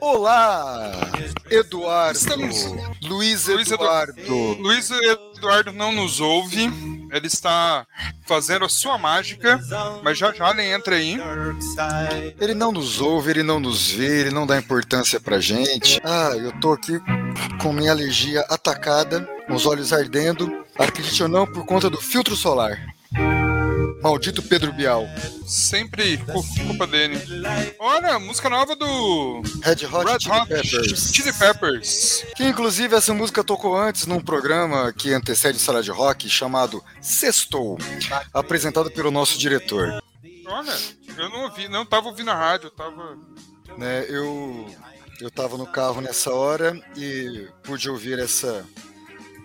Olá, Eduardo. Estamos- Luiz Eduardo. Edu- Luiz Eduardo não nos ouve. Ele está fazendo a sua mágica, mas já já ele entra aí. Ele não nos ouve, ele não nos vê, ele não dá importância pra gente. Ah, eu tô aqui com minha alergia atacada, com os olhos ardendo. Acredite ou não, por conta do filtro solar. Maldito Pedro Bial. Sempre cu- culpa dele. Olha, música nova do Red Hot Red Chili Hot Peppers. Chili Peppers. Que inclusive essa música tocou antes num programa que antecede Sala de Rock chamado Sextou, apresentado pelo nosso diretor. Olha, eu não ouvi, não tava ouvindo a rádio, eu tava. né, eu eu tava no carro nessa hora e pude ouvir essa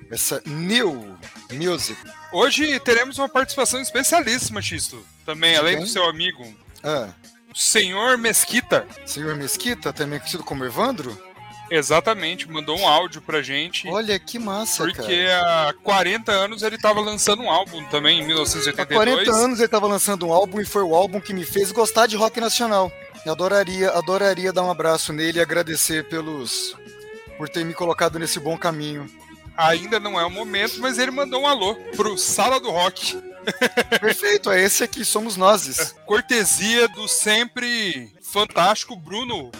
essa new music. Hoje teremos uma participação especialíssima, Xisto. Também, além do Quem? seu amigo, Ah, o Senhor Mesquita. senhor Mesquita, também conhecido como Evandro? Exatamente, mandou um áudio pra gente. Olha que massa, Porque cara. há 40 anos ele tava lançando um álbum também, em Há 1982. 40 anos ele tava lançando um álbum e foi o álbum que me fez gostar de rock nacional. Eu adoraria, adoraria dar um abraço nele e agradecer pelos por ter me colocado nesse bom caminho. Ainda não é o momento, mas ele mandou um alô pro Sala do Rock. Perfeito, é esse aqui, somos nós. Cortesia do sempre fantástico Bruno.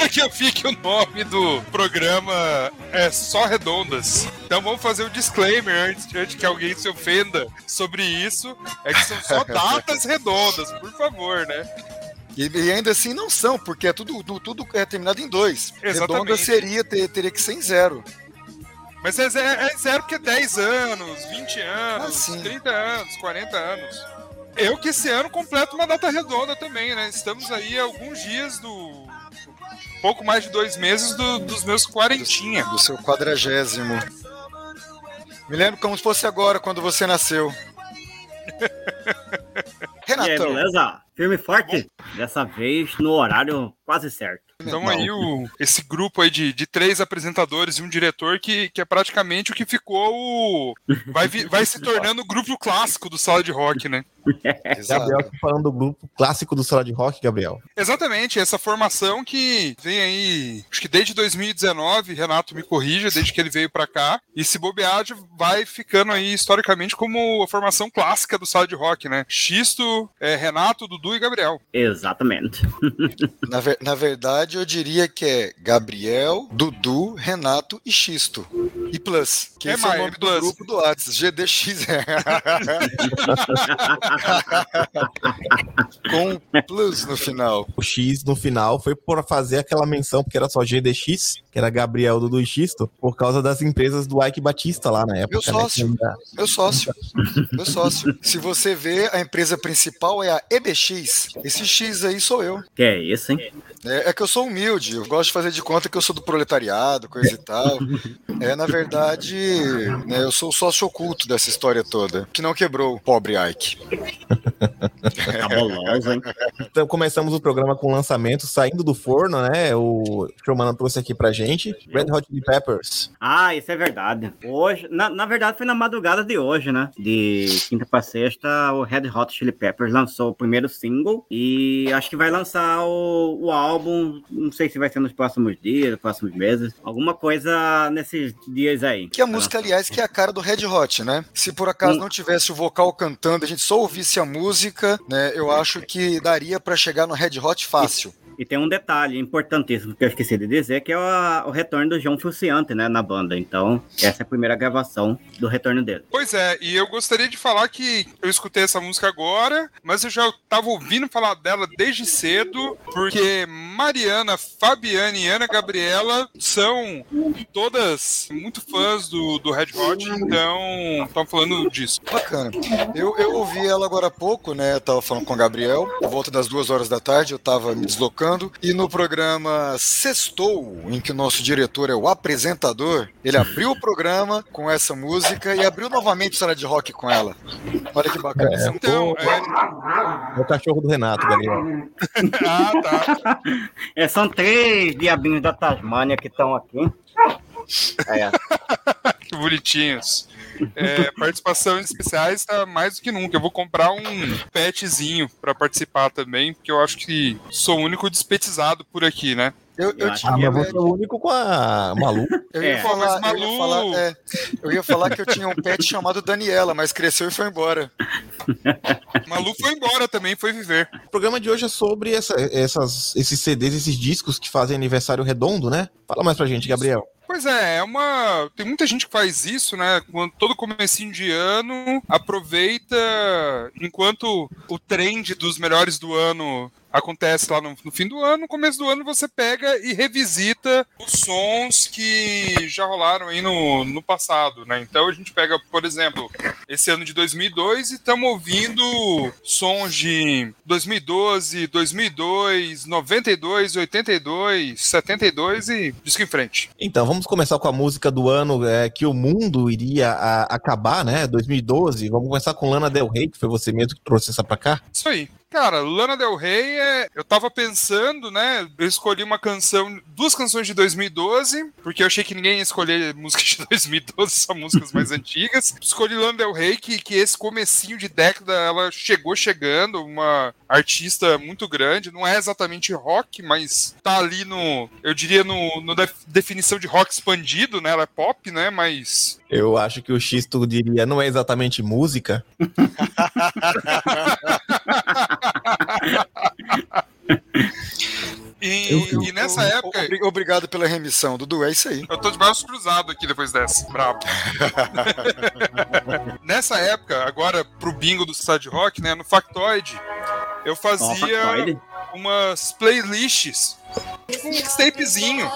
É, que eu fique o nome do programa é só redondas. Então vamos fazer o disclaimer antes, antes que alguém se ofenda sobre isso. É que são só datas redondas, por favor, né? E, ainda assim não são, porque é tudo, tudo, tudo é terminado em dois. Exatamente. Redonda seria, ter- teria que ser em zero. Mas é, ze- é zero porque é 10 anos, 20 anos, Ah, sim. 30 anos, 40 anos. Eu que esse ano completo uma data redonda também, né? Estamos aí alguns dias do. Pouco mais de dois meses do- dos meus quarentinha. Do seu quadragésimo. Me lembro como se fosse agora, quando você nasceu. E aí, beleza? Firme e forte? Dessa vez no horário quase certo. Então aí o, esse grupo aí de, de três apresentadores e um diretor que, que é praticamente o que ficou o. Vai, vi- vai se tornando o grupo clássico do Sala de Rock, né? Exato. Gabriel tá falando do grupo clássico do Sala de Rock, Gabriel. Exatamente, essa formação que vem aí, acho que desde 2019, Renato me corrija, desde que ele veio pra cá, e se bobear, vai ficando aí historicamente como a formação clássica do Sala de Rock, né? Xisto, é, Renato, Dudu e Gabriel. Exatamente. Na, ver- na verdade, eu diria que é Gabriel, Dudu, Renato e Xisto. E Plus, que É esse é o mais, nome do grupo do Whats, GDX. Com Plus no final. O X no final foi por fazer aquela menção, porque era só GDX, que era Gabriel Dudu e Xisto, por causa das empresas do Ike Batista lá na época. Meu né, sócio. ainda- Meu sócio. Meu sócio. Se você vê, a empresa principal é a EBX. Esse X aí sou eu. Que é isso, hein? É, é que eu sou humilde, eu gosto de fazer de conta que eu sou do proletariado, coisa e tal. É, na verdade, né, eu sou o sócio oculto dessa história toda, que não quebrou o pobre Ike. Cabuloso, hein? Então começamos o programa com o lançamento saindo do forno, né? O Chomano trouxe aqui pra gente. Red Hot Chili Peppers. Ah, isso é verdade. Hoje, na, na verdade, foi na madrugada de hoje, né? De quinta pra sexta, o Red Hot Chili Peppers lançou o primeiro single e acho que vai lançar o, o álbum. Não sei se vai ser nos próximos dias, nos próximos meses. Alguma coisa nesses dias aí. Que a música, aliás, que é a cara do Red Hot, né? Se por acaso não tivesse o vocal cantando, a gente só ouvisse a música, né? Eu acho que daria pra chegar no Red Hot fácil. E tem um detalhe importantíssimo que eu esqueci de dizer, que é o, o retorno do João Fulciante, né, na banda. Então, essa é a primeira gravação do retorno dele. Pois é, e eu gostaria de falar que eu escutei essa música agora, mas eu já tava ouvindo falar dela desde cedo, porque Mariana, Fabiana e Ana Gabriela são todas muito fãs do, do Red Hot, então estão falando disso. Bacana. Eu, eu ouvi ela agora há pouco, né? Eu tava falando com o Gabriel, por volta das duas horas da tarde, eu tava me deslocando. E no programa Sextou, em que o nosso diretor é o apresentador, ele abriu o programa com essa música e abriu novamente o sala de rock com ela. Olha que bacana. É, Então, o, é... é o cachorro do Renato, Gabriel. ah, tá. É, são três diabinhos da Tasmânia que estão aqui. É, Que bonitinhos. É, participações especiais tá mais do que nunca. Eu vou comprar um petzinho pra participar também, porque eu acho que sou o único despetizado por aqui, né? Eu, eu, acho tinha, Ah, mas você é o único com a Malu. eu ia É. falar, Mas eu ia Malu- falar, é, eu ia falar que eu tinha um pet chamado Daniela, mas cresceu e foi embora. Malu foi embora também, foi viver. O programa de hoje é sobre essa- essas, esses CDs, esses discos que fazem aniversário redondo, né? Fala mais pra gente, Gabriel. Pois é, é uma. Tem muita gente que faz isso, né? Quando todo comecinho de ano aproveita enquanto o trend dos melhores do ano acontece lá no, no fim do ano, no começo do ano você pega e revisita os sons que já rolaram aí no, no passado, né? Então a gente pega, por exemplo, esse ano de 2002 e estamos ouvindo sons de 2012, 2002, 92, 82, 72 e disco em frente. Então, vamos começar com a música do ano é, que o mundo iria a- acabar, né? 2012. Vamos começar com Lana Del Rey, que foi você mesmo que trouxe essa pra cá. Isso aí. Cara, Lana Del Rey é. Eu tava pensando, né? Eu escolhi uma canção, duas canções de 2012, porque eu achei que ninguém ia escolher músicas de 2012, só músicas mais antigas. Escolhi Lana Del Rey, que, que esse comecinho de década ela chegou chegando, uma artista muito grande. Não é exatamente rock, mas tá ali no. Eu diria no, no def- definição de rock expandido, né? Ela é pop, né? Mas. Eu acho que o Xisto diria, não é exatamente música. E, e nessa época. Obri- Obrigado pela remissão, Dudu, é isso aí. Eu tô de braços cruzados aqui depois dessa. Brabo. Nessa época, agora pro bingo do Sad Rock, né? No Factoid, eu fazia Factoid. Umas playlists. Tipo um mixtapezinho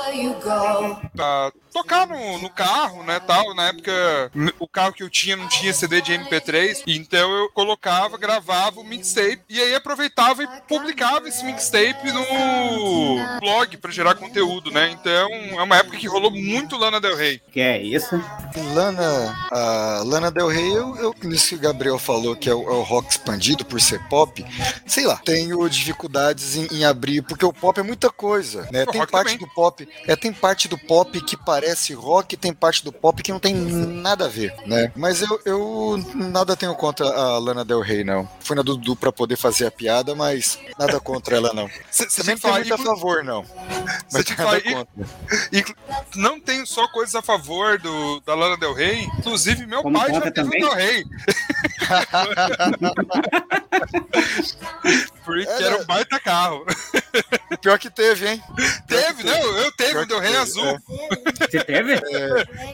pra tocar no, no carro, né, tal. Na época, o carro que eu tinha não tinha CD de MP3, então eu colocava, gravava o mixtape e aí aproveitava e publicava esse mixtape no blog pra gerar conteúdo, né? Então, é uma época que rolou muito Lana Del Rey. Que é isso? Lana, a Lana Del Rey, eu, eu, nisso que o Gabriel falou, que é o, é o rock expandido por ser pop, sei lá, tenho dificuldades em, em abrir, porque o pop é muita coisa, né? Tem parte também. do pop, é, tem parte do pop que parece rock, tem parte do pop que não tem nada a ver, né? Mas eu, eu nada tenho contra a Lana Del Rey, não. Fui na Dudu pra poder fazer a piada, mas nada contra ela, não. Você não tenho muito a favor, não. Você Mas nada falar, contra. E não tenho só coisas a favor do, da Lana Del Rey, inclusive meu Como pai já teve? Del Rey. Porque era um baita carro. Pior que teve, hein? Teve, não, eu teve Pior que Rey teve, azul. é. Você teve?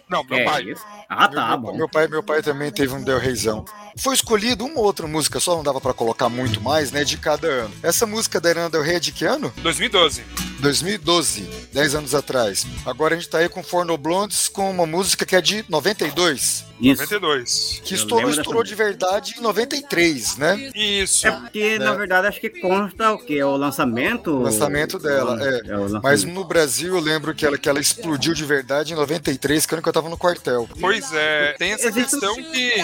Não, Que meu é pai. isso? Ah, tá, meu, bom. meu pai, meu pai também teve um Del Reizão. Foi escolhido uma outra música, só não dava pra colocar muito mais, né, de cada ano. Essa música da Irana Del Rey é de que ano? 2012. 2012, 10 anos atrás. Agora a gente tá aí com Forno Blondes com uma música que é de 92, Isso. 92. que estourou, estourou de verdade em 93, né? Isso. É porque, na verdade, acho que consta o quê? O lançamento? O lançamento dela, é. lançamento. Mas no Brasil eu lembro que ela, que ela explodiu de verdade em 93, que ano que eu tava no quartel. Pois é, tem essa Existe- questão que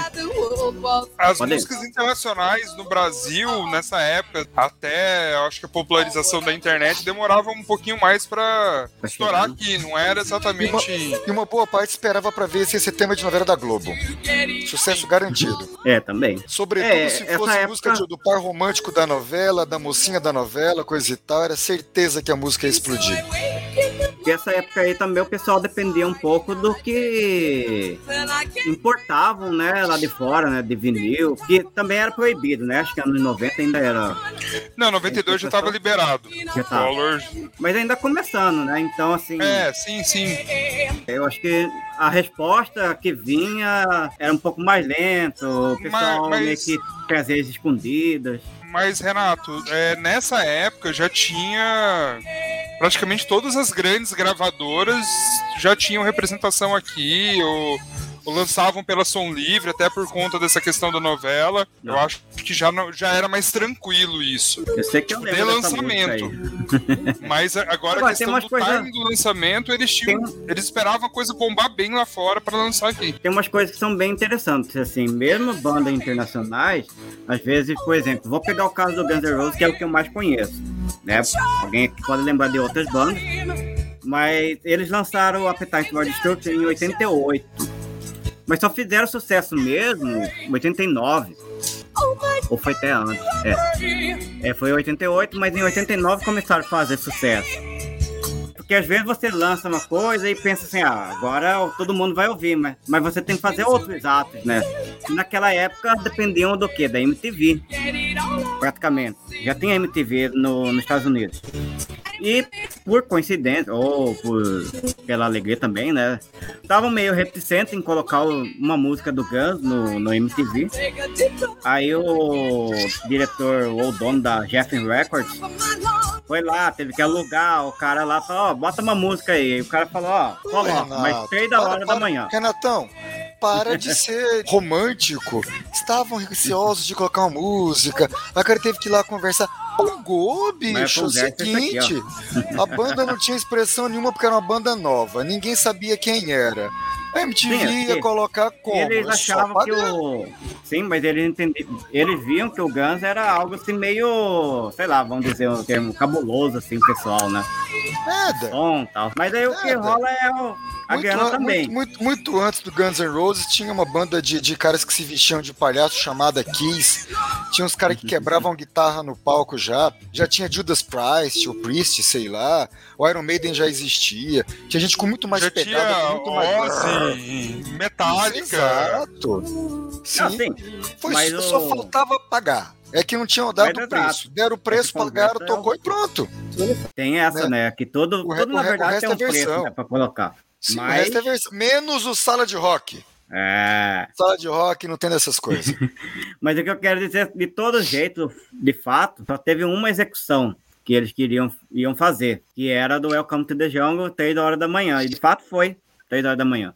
as músicas internacionais no Brasil, nessa época, até eu acho que a popularização da internet demorava um pouquinho mais pra estourar aqui, não era exatamente. E uma boa parte esperava pra ver se esse tema de novela da Globo. Sucesso garantido. É, também. Sobretudo É, se fosse época- música de- do par romântico da novela, da mocinha da novela, coisa e tal, era certeza que a música ia explodir. Porque essa época aí também o pessoal dependia um pouco do que importavam, né, lá de fora, né, de vinil, que também era proibido, né? Acho que anos 90 ainda era. Não, 92 já tava liberado. Já tava. Dólar. Mas ainda começando, né? Então, assim, É, sim, sim. eu acho que a resposta que vinha era um pouco mais lento, o pessoal Mas- mas- meio que trazia as escondidas. Mas, Renato, é, nessa época já tinha. Praticamente todas as grandes gravadoras já tinham representação aqui, ou, lançavam pela Som Livre, até por conta dessa questão da novela. Eu Não. acho que já, não, já era mais tranquilo isso. Eu sei que eu De dessa música lançamento. Mas agora, Agora, a tem questão do coisas- timing do lançamento, eles, tinham, eles esperavam a coisa bombar bem lá fora pra lançar aqui. Tem umas coisas que são bem interessantes, assim, mesmo bandas internacionais, às vezes, por exemplo, vou pegar o caso do Guns N' Roses, que é o que eu mais conheço, né? Alguém aqui pode lembrar de outras bandas, mas eles lançaram o Appetite for Destruction em 88, mas só fizeram sucesso mesmo em 89, ou foi até antes, é. é foi em 88, mas em 89 começaram a fazer sucesso. que às vezes você lança uma coisa e pensa assim, ah, agora todo mundo vai ouvir, mas, mas você tem que fazer outros atos, né? E naquela época dependiam do quê? Da MTV, praticamente. Já tinha MTV no, nos Estados Unidos. E por coincidência, ou por, pela alegria também, né? Estavam meio reticentes em colocar uma música do Guns no, no MTV. Aí o diretor ou dono da Jeff Records foi lá, teve que alugar o cara lá, falou, ó, bota uma música aí. E o cara falou, ó, coloca, mas três da hora da manhã. Renatão, para de ser romântico. Estavam receosos de colocar uma música. A cara teve que ir lá conversar. Pagou, bicho. É o seguinte, aqui, a banda não tinha expressão nenhuma porque era uma banda nova. Ninguém sabia quem era. A MTV Sim, ia colocar como? Eles achavam que o. Sim, mas eles entendiam. Eles viam que o Guns era algo assim meio. Sei lá, vamos dizer um termo cabuloso, assim, pessoal, né? Nada. Som, tal. Mas aí Nada. o que rola é o a muito, guerra também. Muito, muito, muito, antes do Guns N' Roses, tinha uma banda de, de caras que se vestiam de palhaço chamada Kiss. Tinha uns caras que quebravam guitarra no palco já. Já tinha Judas Priest, ou Priest, sei lá. O Iron Maiden já existia. Tinha gente com muito mais já pegada, tinha muito mais. Ozzy, Metallica. Exato. Sim. Não, sim. Foi, só o... faltava pagar. É que não tinham dado o preço. Deram o preço, pagaram, tocou e pronto. Tem essa, né? né? Que todo, o, todo o, na verdade, tem um preço né, pra colocar. Sim, Mas... o resto é Menos o sala de rock. É. Sala de rock não tem dessas coisas. Mas o que eu quero dizer, de todo jeito, de fato, só teve uma execução que eles queriam iam fazer, que era do Welcome to the Jungle, 3 da hora da manhã. E de fato foi 3 horas da manhã.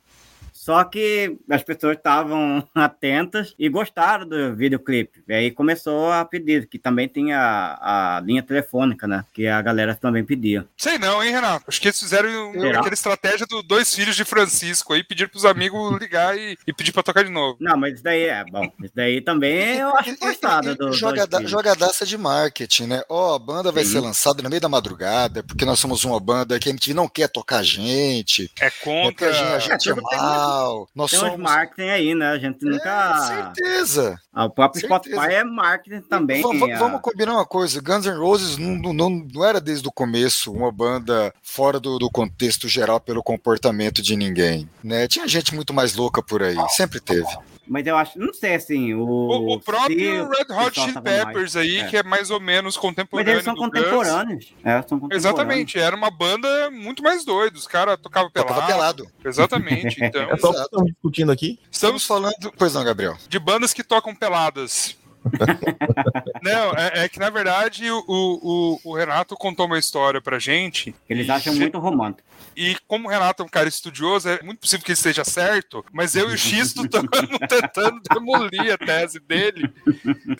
Só que as pessoas estavam atentas e gostaram do videoclipe. E aí começou a pedir, que também tinha a, a, linha telefônica, né? Que a galera também pedia. Sei não, hein, Renato? Acho que eles fizeram Será? aquela estratégia dos dois filhos de Francisco aí, pedir pros amigos ligar e, e pedir pra tocar de novo. Não, mas isso daí é bom. Isso daí também eu acho forçado. Do, Jogada, jogadaça de marketing, né? Ó, oh, a banda vai Sim. ser lançada no meio da madrugada, porque nós somos uma banda que a gente não quer tocar a gente. É contra. É a gente, a gente é, é mal Nós Tem somos... marketing aí, né? A gente nunca. É, certeza. Ah, o próprio certeza. Spotify é marketing também. Vamos, a... vamos combinar uma coisa: Guns N' Roses não, não, não era desde o começo uma banda fora do, do contexto geral pelo comportamento de ninguém. Né? Tinha gente muito mais louca por aí, sempre teve. Mas eu acho, não sei assim, o. O, o próprio Red Hot Chili Peppers aí, é. que é mais ou menos contemporâneo. Mas eles são contemporâneos. É, são contemporâneos. Exatamente, era uma banda muito mais doida. Os caras tocavam pelado. Tocava pelado. Exatamente. Então, é só estamos discutindo aqui. Estamos falando. Pois não, Gabriel. De bandas que tocam peladas. Não, é, é, que na verdade o, o, o, Renato contou uma história pra gente. Eles acham muito romântico. E como o Renato é um cara estudioso, é muito possível que ele esteja certo, mas eu e o Xisto estamos tentando demolir a tese dele.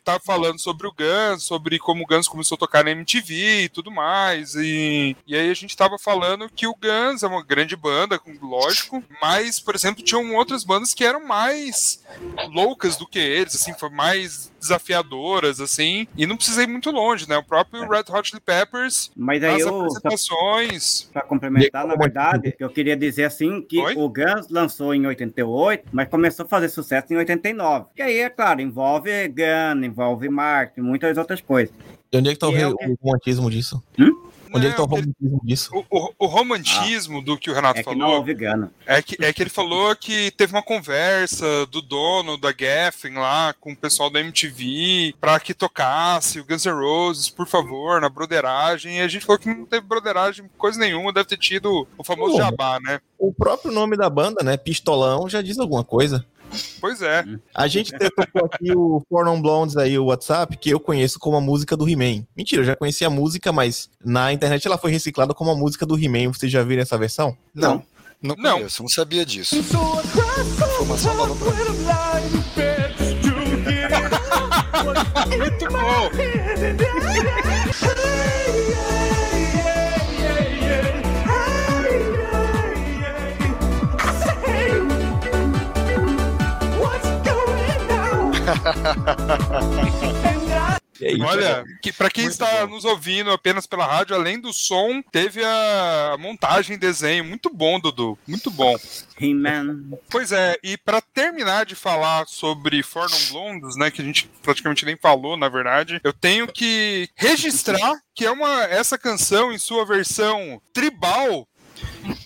Tá falando sobre o Guns, sobre como o Guns começou a tocar na MTV e tudo mais. E, e aí a gente tava falando que o Guns é uma grande banda, lógico, mas, por exemplo, tinham outras bandas que eram mais loucas do que eles, assim, foi mais desafiadoras, assim, e não precisei ir muito longe, né? O próprio. Red Hot Chili Peppers, Mas aí as eu, apresentações... Para complementar, na verdade, eu queria dizer assim que Oi? o Guns lançou em 88, mas começou a fazer sucesso em 89. Que aí, é claro, envolve Gun, envolve marketing, muitas outras coisas. E onde é que tá o, é o romantismo disso? Hum? Onde é que tá o romantismo disso? O, o, o romantismo ah, do que o Renato é falou. Que não houve gana. É que, é que ele falou que teve uma conversa do dono da Geffen lá com o pessoal da MTV para que tocasse o Guns N' Roses, por favor, na broderagem. E a gente falou que não teve broderagem, coisa nenhuma, deve ter tido o famoso Pô, jabá, né? O próprio nome da banda, né? Pistolão, já diz alguma coisa. Pois é. A gente tocou aqui o Four Non Blondes aí, o WhatsApp, que eu conheço como a música do He-Man. Mentira, eu já conhecia a música, mas na internet ela foi reciclada como a música do He-Man. Vocês já viram essa versão? Não. Não, não conheço, não sabia disso. Informação nova pra mim. Muito bom! É isso, Olha, que, pra quem Muito está bom. nos ouvindo apenas pela rádio, além do som, teve a montagem, desenho. Muito bom, Dudu. Muito bom. Pois é, e pra terminar de falar sobre For Non Blondes, né, que a gente praticamente nem falou, na verdade, eu tenho que registrar que é uma essa canção em sua versão tribal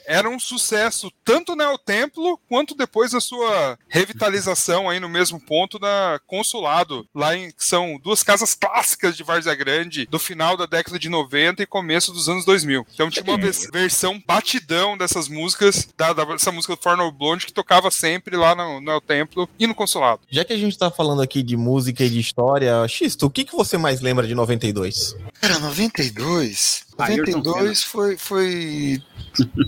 era um sucesso tanto na El Templo quanto depois da sua revitalização aí no mesmo ponto da Consulado, lá em que são duas casas clássicas de Várzea Grande do final da década de 90 e começo dos anos 2000. Então tinha uma vers- versão batidão dessas músicas, da, da- dessa música do Forno Blonde que tocava sempre lá no, no El Templo e no Consulado. Já que a gente tá falando aqui de música e de história, Xisto, o que, que você mais lembra de 92? Cara, 92. Ayrton 92 foi, foi.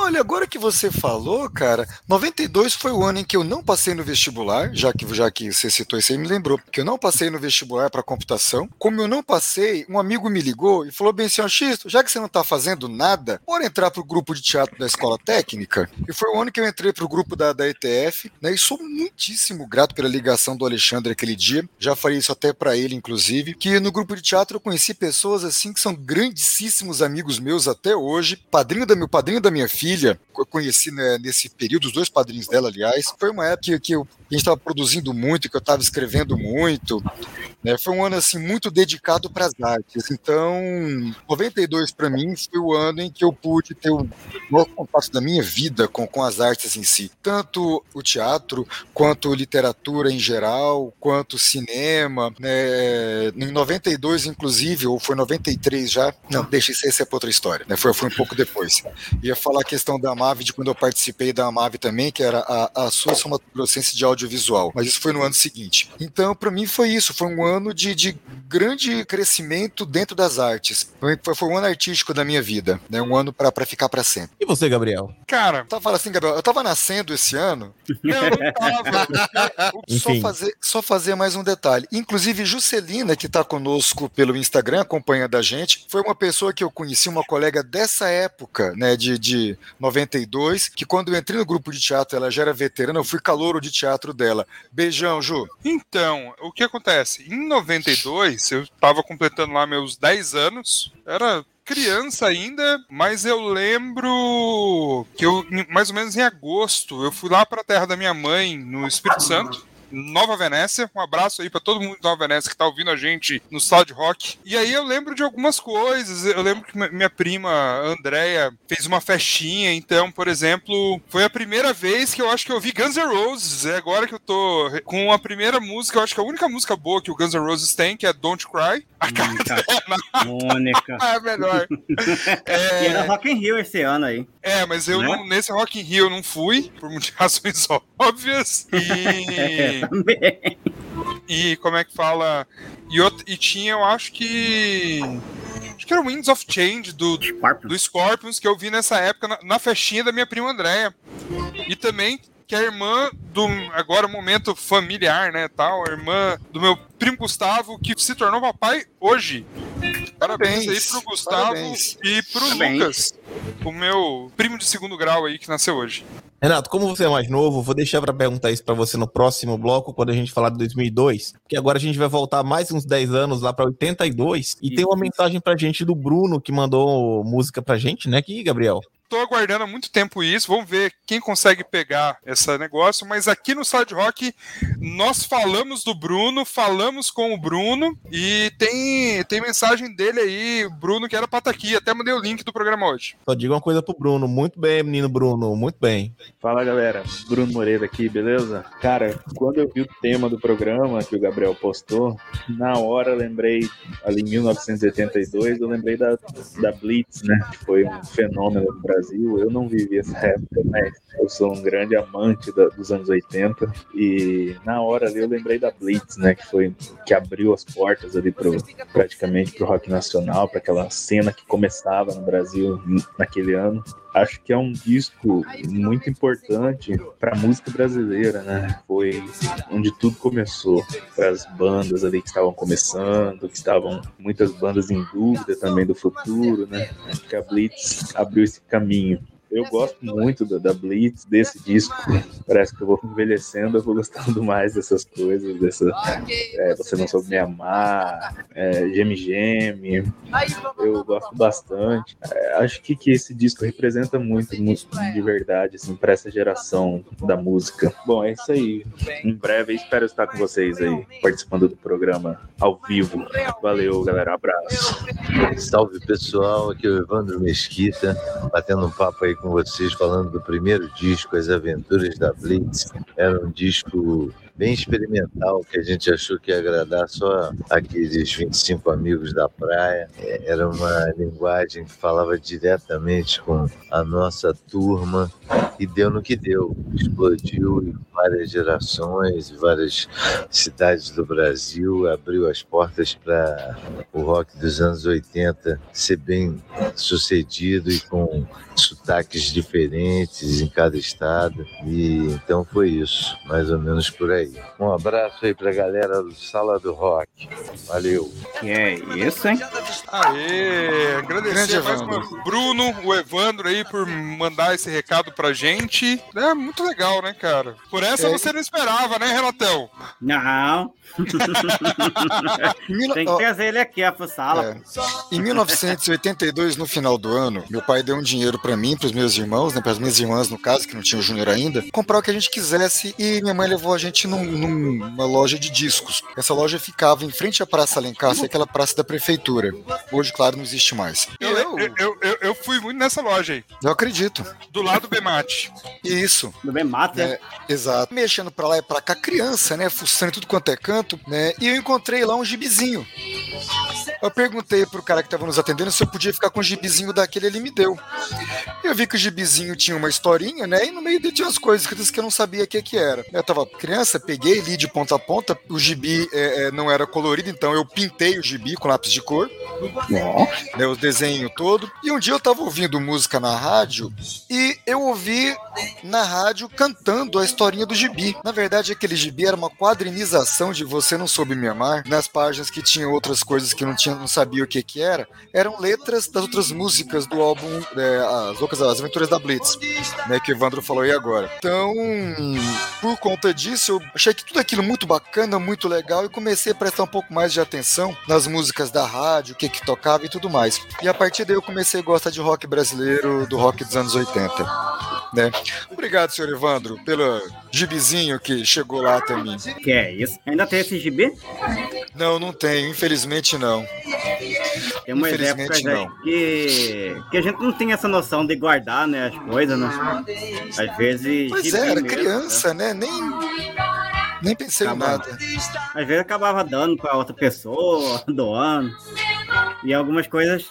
Olha, agora que você falou, cara, 92 foi o ano em que eu não passei no vestibular, já que, já que você citou isso aí, me lembrou, que eu não passei no vestibular para computação. Como eu não passei, um amigo me ligou e falou bem assim, ó, Xisto, já que você não tá fazendo nada, bora entrar pro grupo de teatro da escola técnica? E foi o ano que eu entrei pro grupo da, da ETF, né, e sou muitíssimo grato pela ligação do Alexandre aquele dia, já falei isso até para ele, inclusive, que no grupo de teatro eu conheci pessoas assim que são grandíssimos amigos meus até hoje, padrinho da meu padrinho da minha filha, eu conheci né, nesse período, os dois padrinhos dela, aliás, foi uma época que, que eu, a gente estava produzindo muito, que eu estava escrevendo muito, né, foi um ano assim muito dedicado para as artes. Então, 92 para mim foi o ano em que eu pude ter o maior contato da minha vida com, com as artes em si, tanto o teatro quanto literatura em geral, quanto cinema, né, em 92 inclusive, ou foi 93 já, não, deixa isso aí ser pra outra história, né, foi, foi um pouco depois. Ia falar a questão da AMAV, de quando eu participei da AMAV também, que era a, a Associação Mato Grossense de Audiovisual, mas isso foi no ano seguinte. Então, para mim foi isso, foi um ano de, de grande crescimento dentro das artes. Foi, foi um ano artístico da minha vida, né, um ano para ficar para sempre. E você, Gabriel? Cara, Tá falando assim, Gabriel, eu tava nascendo esse ano, eu não tava. só fazer, só fazer mais um detalhe. Inclusive, Juscelina, que está conosco pelo Instagram, acompanhando a gente, foi uma pessoa que eu conheci, uma colega dessa época, né, de, de 92, que quando eu entrei no grupo de teatro, ela já era veterana, eu fui calouro de teatro dela. Beijão, Ju. Então, o que acontece? Em 92, eu tava completando lá meus 10 anos, era criança ainda, mas eu lembro que eu, mais ou menos em agosto, eu fui lá pra terra da minha mãe, no Espírito Santo. Nova Venécia, um abraço aí pra todo mundo de Nova Venécia que tá ouvindo a gente no Sound Rock. E aí eu lembro de algumas coisas. Eu lembro que mi- minha prima Andrea fez uma festinha, então, por exemplo, foi a primeira vez que eu acho que eu vi Guns N' Roses. É agora que eu tô com a primeira música, eu acho que a única música boa que o Guns N' Roses tem, que é Don't Cry. A cara Mônica. é melhor. E era Rock in Rio esse ano aí. É, mas eu Né? não- nesse Rock in Rio eu não fui, por muitas razões óbvias. E, Também. e como é que fala? E, e tinha, eu acho que. Acho que era Winds of Change do, Scorpion. do Scorpions que eu vi nessa época na, na festinha da minha prima Andréia. E também que a irmã do. Agora, momento familiar, né? Tal, a irmã do meu primo Gustavo, que se tornou papai hoje. Parabéns, Parabéns, aí pro Gustavo parabéns. e pro Parabéns. Lucas, o meu primo de segundo grau aí que nasceu hoje. Renato, como você é mais novo, vou deixar pra perguntar isso pra você no próximo bloco, quando a gente falar de 2002, porque agora a gente vai voltar mais uns 10 anos lá pra 82, e tem uma Isso. mensagem pra gente do Bruno, que mandou música pra gente, né, aqui, Gabriel? Tô aguardando há muito tempo isso, vamos ver quem consegue pegar esse negócio, mas aqui no Side Rock nós falamos do Bruno, falamos com o Bruno e tem, tem mensagem dele aí, Bruno que era pra estar aqui, até mandei o link do programa hoje. Só diga uma coisa pro Bruno, muito bem, menino Bruno, muito bem. Fala galera, Bruno Moreira aqui, beleza? Cara, quando eu vi o tema do programa que o Gabriel postou, na hora eu lembrei, ali em 1982, eu lembrei da, da Blitz, né? Que foi um fenômeno no Brasil. Eu não vivi essa época, mas eu sou um grande amante da- dos anos 80. E na hora ali eu lembrei da Blitz, né? Que foi que abriu as portas ali pro, praticamente pro rock nacional, para aquela cena que começava no Brasil naquele ano acho que é um disco muito importante para a música brasileira, né? Foi onde tudo começou, para as bandas ali que estavam começando, que estavam muitas bandas em dúvida também do futuro, né? Acho que a Blitz abriu esse caminho. Eu gosto muito da, da Blitz, desse disco. Parece que eu vou envelhecendo, eu vou gostando mais dessas coisas, dessa é, Você Não Soube Me Amar, é, Geme Geme. Eu gosto bastante. É, acho que, que esse disco representa muito, muito de verdade, assim, para essa geração da música. Bom, é isso aí. Em breve, espero estar com vocês aí, participando do programa ao vivo. Valeu, galera. Abraço. Salve pessoal, aqui é o Evandro Mesquita, batendo um papo aí com vocês, falando do primeiro disco, As Aventuras da Blitz. Era um disco bem experimental, que a gente achou que ia agradar só aqueles 25 amigos da praia. É, era uma linguagem que falava diretamente com a nossa turma e deu no que deu. Explodiu em várias gerações, várias cidades do Brasil, abriu as portas para o rock dos anos 80 ser bem sucedido e com sotaques diferentes em cada estado. E então foi isso, mais ou menos por aí. Um abraço aí pra galera do Sala do Rock. Valeu. Que é isso, hein? Aê! Agradecer mais uma Bruno, o Evandro aí por mandar esse recado pra gente. É muito legal, né, cara? Por essa É. você não esperava, né, Renatão? Não. Tem que trazer ele aqui, pro sala. É. Em 1982, no final do ano, meu pai deu um dinheiro pra mim, pros meus irmãos, né, pras minhas irmãs, no caso, que não tinha o Júnior ainda, comprar o que a gente quisesse e minha mãe levou a gente num- numa loja de discos. Essa loja ficava em frente à Praça Alencar, que é aquela praça da prefeitura. Hoje, claro, não existe mais. E Eu, eu, eu, eu, fui muito nessa loja aí, eu acredito. do lado do Bemate. Isso. Do bem mata, né? É, exato. Mexendo pra lá e pra cá, criança, né? Fuçando em tudo quanto é canto, né? E eu encontrei lá um gibizinho. Eu perguntei pro cara que tava nos atendendo se eu podia ficar com o gibizinho daquele, ele me deu. Eu vi que o gibizinho tinha uma historinha, né? E no meio dele tinha umas coisas escritas que eu não sabia o que que era. Eu tava criança, peguei, li de ponta a ponta, o gibi é, é, não era colorido, então eu pintei o gibi com lápis de cor né, o desenho todo. E um dia eu tava ouvindo música na rádio e eu ouvi na rádio cantando a historinha do gibi. Na verdade, aquele gibi era uma quadrinização de Você Não Soube Me Amar, nas páginas que tinham outras coisas que não, tinha, não sabia o que que era, eram letras das outras músicas do álbum é, As Loucas As Aventuras da Blitz, né, que o Evandro falou aí agora. Então, por conta disso, eu achei que tudo aquilo muito bacana, muito legal e comecei a prestar um pouco mais de atenção nas músicas da rádio, o que que tocava e tudo mais. E a partir daí eu comecei a gostar de rock brasileiro, do rock dos anos 80. Né? Obrigado, senhor Evandro, pelo gibizinho que chegou lá até mim. Que é isso? Ainda tem esse gibi? Não, não tenho, infelizmente não. Tem uma ideia Infelizmente, gente que, que a gente não tem essa noção de guardar, né, as coisas, né? Às vezes. Pois é, era mesmo, criança, né? Nem, nem pensei em Tá bom. nada. né? Às vezes acabava dando pra outra pessoa, doando. E algumas coisas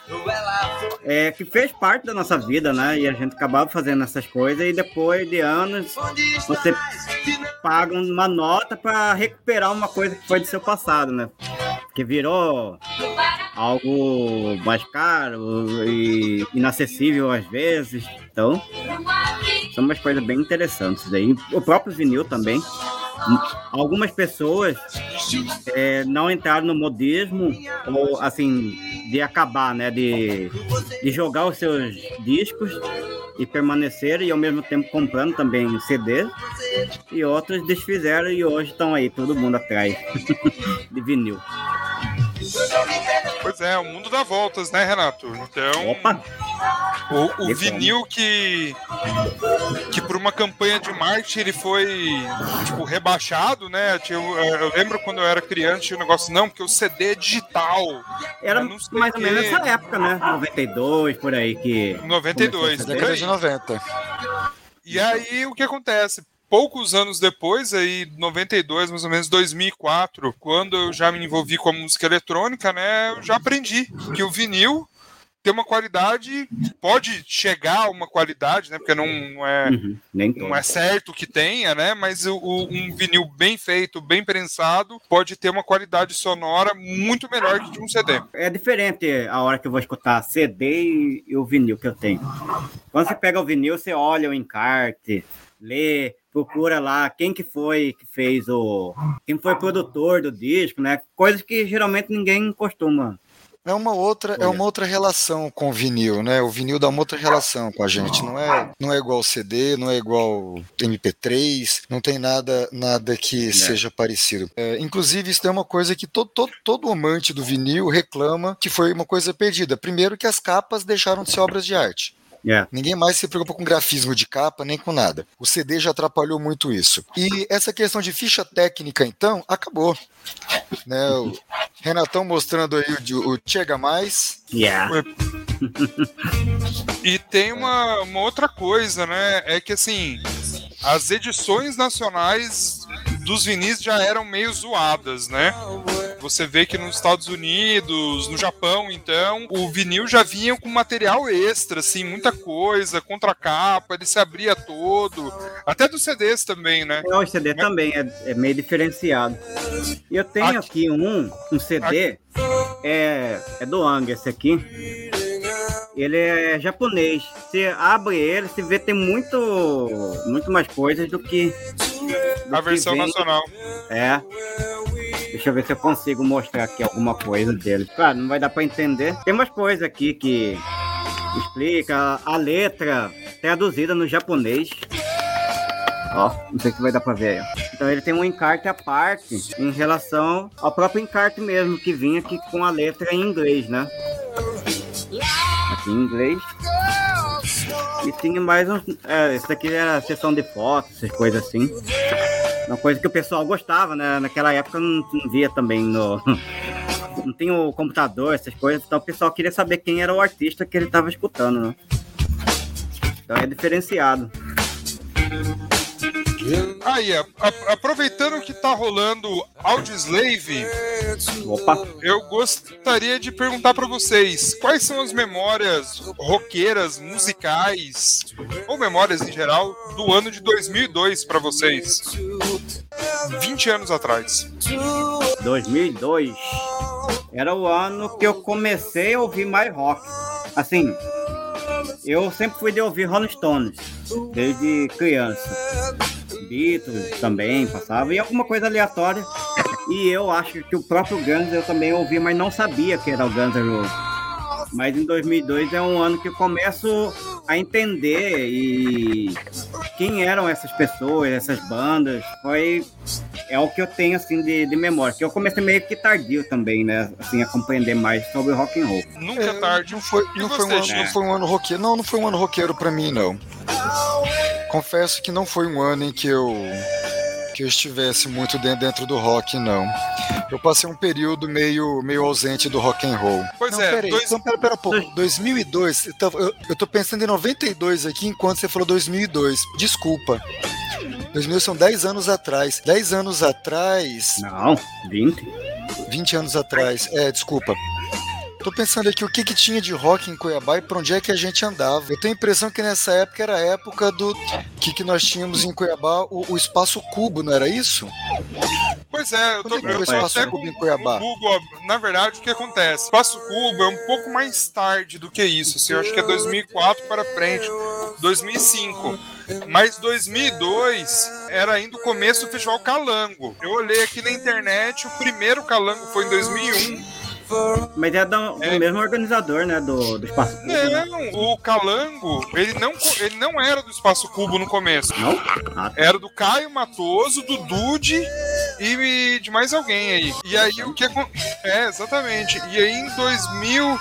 é, que fez parte da nossa vida, né? E a gente acabava fazendo essas coisas e depois de anos você paga uma nota pra recuperar uma coisa que foi do seu passado, né? Que virou algo mais caro e inacessível às vezes. Então, são umas coisas bem interessantes daí. O próprio vinil também. Algumas pessoas é, não entraram no modismo ou assim de acabar, né, de, de jogar os seus discos e permaneceram e ao mesmo tempo comprando também CD e outros desfizeram e hoje estão aí todo mundo atrás de vinil. É, o mundo dá voltas, né, Renato? Então, Opa, o, o Que vinil que, que por uma campanha de marketing ele foi tipo, rebaixado, né? Eu, eu lembro quando eu era criança, tinha um negócio, não, porque o CD é digital. era mais ou menos quê. nessa época, né? 92 por aí que 92, Começou a por Década de 90. E aí o que acontece? Poucos anos depois, aí 92, mais ou menos 2004, quando eu já me envolvi com a música eletrônica, né, eu já aprendi que o vinil tem uma qualidade, pode chegar a uma qualidade, né, porque não, não é Uhum, nem não é certo que tenha, né? Mas o, um vinil bem feito, bem prensado, pode ter uma qualidade sonora muito melhor que de um CD. É diferente a hora que eu vou escutar CD e o vinil que eu tenho. Quando você pega o vinil, você olha o encarte, lê, procura lá quem que foi que fez o. quem foi produtor do disco, né? Coisas que geralmente ninguém costuma é uma outra, é uma outra relação com o vinil, né? O vinil dá uma outra relação com a gente. Não é, não é igual CD, não é igual MP3, não tem nada, nada que seja parecido. É, inclusive, isso é uma coisa que todo, todo, todo amante do vinil reclama que foi uma coisa perdida. Primeiro que as capas deixaram de ser obras de arte. Yeah. Ninguém mais se preocupa com grafismo de capa nem com nada. O CD já atrapalhou muito isso. E essa questão de ficha técnica, então, acabou. Né, o Renatão mostrando aí o, o Chega Mais. Yeah. E tem uma, uma outra coisa, né? É que assim, as edições nacionais dos vinis já eram meio zoadas, né? Você vê que nos Estados Unidos, no Japão, então, o vinil já vinha com material extra, assim, muita coisa, contracapa, ele se abria todo. Até dos CDs também, né? É, o CD também é, é meio diferenciado. E eu tenho aqui, um, um CD, é, é do Ang, esse aqui. Ele é japonês. Você abre ele, você vê tem muito, muito mais coisas do que. do A que versão vem- nacional. É. Deixa eu ver se eu consigo mostrar aqui alguma coisa dele. Claro, não vai dar pra entender. Tem umas coisas aqui que explica a letra traduzida no japonês. Ó, não sei se vai dar pra ver aí. Então ele tem um encarte à parte em relação ao próprio encarte mesmo, que vinha aqui com a letra em inglês, né? Aqui em inglês. E tinha mais um. É, esse daqui era sessão de fotos, essas coisas assim. Uma coisa que o pessoal gostava, né? Naquela época não, não via também no. Não tinha o computador, essas coisas, então o pessoal queria saber quem era o artista que ele estava escutando, né? Então é diferenciado. Aí, a- a- aproveitando que tá rolando Audioslave, Opa! eu gostaria de perguntar pra vocês quais são as memórias roqueiras, musicais, ou memórias em geral, do ano de 2002 pra vocês? 20 anos atrás. 2002 era o ano que eu comecei a ouvir mais rock. Assim, eu sempre fui de ouvir Rolling Stones, desde criança. Beatles também passava, e alguma coisa aleatória. E eu acho que o próprio Guns eu também ouvi, mas não sabia que era o Guns N' Roses. Mas em 2002 é um ano que eu começo a entender e quem eram essas pessoas, essas bandas. Foi é o que eu tenho assim de, de memória. Que eu comecei meio que tardio também, né? Assim, a compreender mais sobre rock and roll. Nunca é tarde. Não foi, E não, foi um ano, Chico? não foi um ano roqueiro. Não, não foi um ano roqueiro pra mim, não. Confesso que não foi um ano em que eu que eu estivesse muito dentro, do rock, não. Eu passei um período meio, meio ausente do rock and roll. Pois não, é, peraí, dois- então pera, pera um pouco. 2002, eu, eu, eu tô pensando em 92 aqui, enquanto você falou 2002. Desculpa. 2000 são 10 anos atrás. 10 anos atrás, Não, 20. 20 anos atrás. É, desculpa. Tô pensando aqui o que, que tinha de rock em Cuiabá e pra onde é que a gente andava. Eu tenho a impressão que nessa época era a época do que, que nós tínhamos em Cuiabá o, o espaço cubo, não era isso? Pois é, eu tô, é o Espaço com Cubo em Cuiabá? Google. Na verdade, o que acontece? Espaço Cubo é um pouco mais tarde do que isso. Assim, eu acho que é 2004 para frente, 2005. Mas 2002 era ainda o começo do Festival Calango. Eu olhei aqui na internet, o primeiro Calango foi em 2001. Mas é do, É. mesmo organizador, né? Do, do Espaço Cubo, né? Não, o Calango, ele não, ele não era do Espaço Cubo no começo. Não? Ah, tá. Era do Caio Matoso, do Dude e de mais alguém aí. E aí o que acon- É, exatamente. E aí em 2000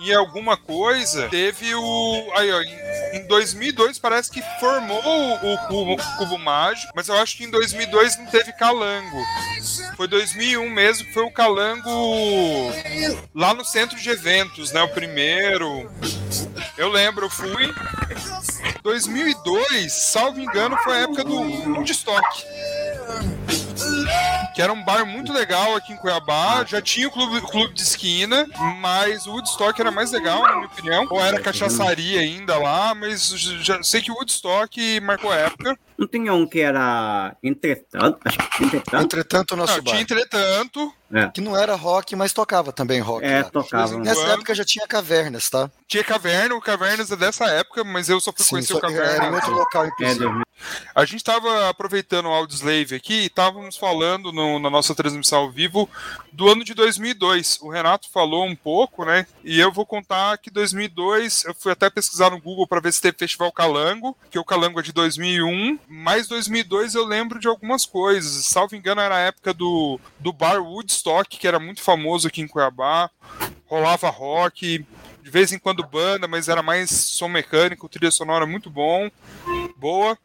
e alguma coisa, teve o. Aí, ó, em, em 2002 parece que formou o, o cubo, cubo Mágico, mas eu acho que em 2002 não teve Calango. Foi 2001 mesmo que foi o Calango lá no centro de eventos, né? O primeiro. Eu lembro, eu fui. 2002, salvo engano, foi a época do Woodstock. Que era um bar muito legal aqui em Cuiabá. Já tinha o clube, clube de esquina, mas o Woodstock era mais legal, na minha opinião. Ou era cachaçaria ainda lá, mas já sei que o Woodstock marcou época. Não tinha um que era entretanto? Acho que entretanto. Entretanto, o nosso Não, tinha bar. entretanto, Que não era rock, mas tocava também rock. É, lá. tocava. Mas Nessa Quando? época já tinha cavernas, tá? tinha caverna, o Cavernas é dessa época, mas eu só fui Sim, conhecer só o que era em outro local, É, inclusive. 2000. A gente estava aproveitando o Audioslave aqui e estávamos falando no, na nossa transmissão ao vivo do ano de 2002. O Renato falou um pouco, né? E eu vou contar que 2002, eu fui até pesquisar no Google para ver se teve Festival Calango, que o Calango é de 2001, mas 2002 eu lembro de algumas coisas. Salvo engano, era a época do, do Bar Woodstock, que era muito famoso aqui em Cuiabá. Rolava rock, de vez em quando banda, mas era mais som mecânico, trilha sonora muito bom, boa.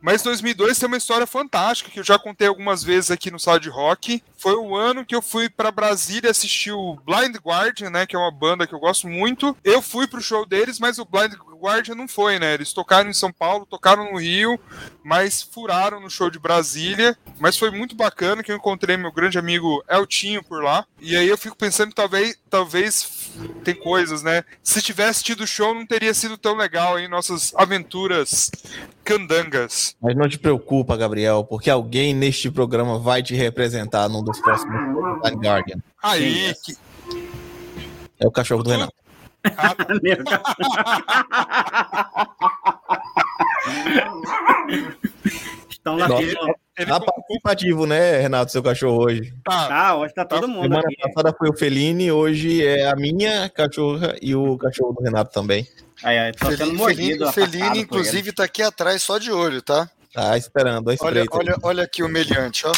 Mas 2002 tem uma história fantástica que eu já contei algumas vezes aqui no Sala de Rock. Foi o ano que eu fui para Brasília assistir o Blind Guardian, né, que é uma banda que eu gosto muito. Eu fui pro show deles, mas o Blind Guardian não foi, né? Eles tocaram em São Paulo, tocaram no Rio, mas furaram no show de Brasília. Mas foi muito bacana que eu encontrei meu grande amigo Eltinho por lá. E aí eu fico pensando talvez, talvez tem coisas, né? Se tivesse tido show, não teria sido tão legal aí nossas aventuras candangas. Mas não te preocupa, Gabriel, porque alguém neste programa vai te representar num dos próximos Blind Guardian. Aí, que... É o cachorro do Renato. Ah. Estão lá. Nossa. ele Tá participativo, né, Renato, seu cachorro hoje? tá, Tá, hoje tá todo mundo Semana aqui. passada foi o Feline, hoje é a minha cachorra e o cachorro do Renato também. Aí, aí, tô sendo Felini, mordido. Inclusive, tá aqui atrás só de olho, tá? Tá esperando, a Olha, olha, olha aqui o meliante, ó.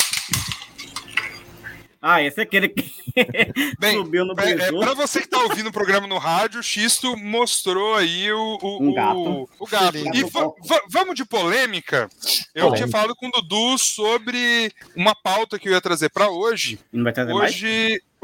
Ah, esse é aquele que Bem, subiu no É, é, Brasil. pra você que tá ouvindo o programa no rádio, o Xisto mostrou aí o, o, Um o- gato. o gato. Felino. E va- va- vamos de polêmica? Eu Polêmica. tinha falado com o Dudu sobre uma pauta que eu ia trazer pra hoje. Não vai trazer mais?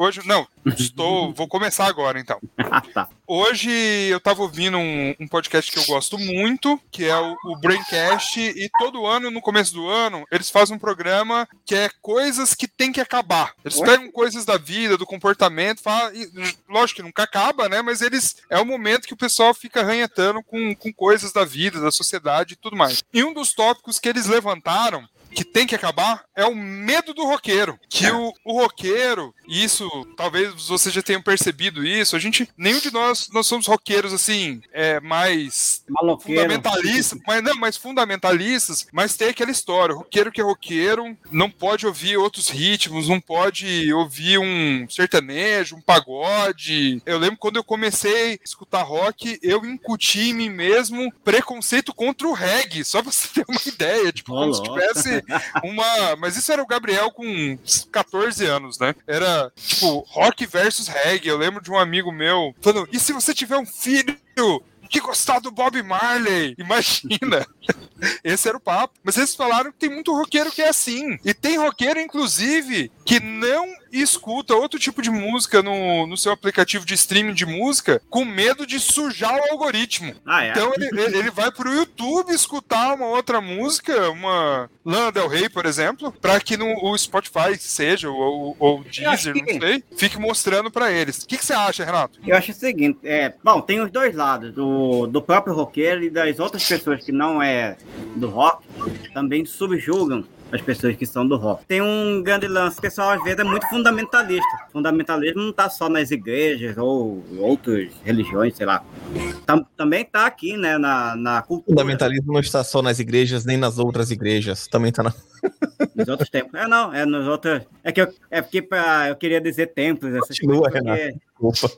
Hoje, não, estou, vou começar agora então. Ah, tá. Hoje eu tava ouvindo um, um podcast que eu gosto muito, que é o, o Braincast, e todo ano, no começo do ano, eles fazem um programa que é coisas que tem que acabar. Eles Oi? pegam coisas da vida, do comportamento, falam, e, lógico que nunca acaba, né? Mas eles é o momento que o pessoal fica ranhetando com, com coisas da vida, da sociedade e tudo mais. E um dos tópicos que eles levantaram que tem que acabar é o medo do roqueiro. Que o, o roqueiro, e isso, talvez vocês já tenham percebido isso, a gente, nenhum de nós, nós somos roqueiros assim, é, mais Maloqueiro. fundamentalistas, mas não, mais fundamentalistas, mas tem aquela história, roqueiro que é roqueiro, não pode ouvir outros ritmos, não pode ouvir um sertanejo, um pagode. Eu lembro quando eu comecei a escutar rock, eu incuti em mim mesmo preconceito contra o reggae, só pra você ter uma ideia, tipo, como se tivesse uma, mas isso era o Gabriel com 14 anos, né? Era tipo rock versus reggae. Eu lembro de um amigo meu falando: "E se você tiver um filho que gostar do Bob Marley. Imagina. Esse era o papo. Mas eles falaram que tem muito roqueiro que é assim. E tem roqueiro, inclusive, que não escuta outro tipo de música no, no seu aplicativo de streaming de música com medo de sujar o algoritmo. Ah, é. Então ele, ele- vai pro YouTube escutar uma outra música, uma Lana Del Rey, por exemplo, pra que no, o Spotify seja, ou, o Deezer, que- não sei, fique mostrando pra eles. O que, que você acha, Renato? Eu acho o seguinte, é, bom, tem os dois lados, do, do próprio roqueiro e das outras pessoas que não é do rock, também subjugam as pessoas que são do rock. Tem um grande lance, o pessoal às vezes é muito fundamentalista. Fundamentalismo não tá só nas igrejas ou outras religiões, sei lá. Tam- também tá aqui, né, na, na cultura, fundamentalismo não está só nas igrejas, nem nas outras igrejas. Também está na. nos outros tempos. É, não, é nos outros... É, que eu, é porque pra, eu queria dizer templos, essas Continua, coisas, porque- Opa.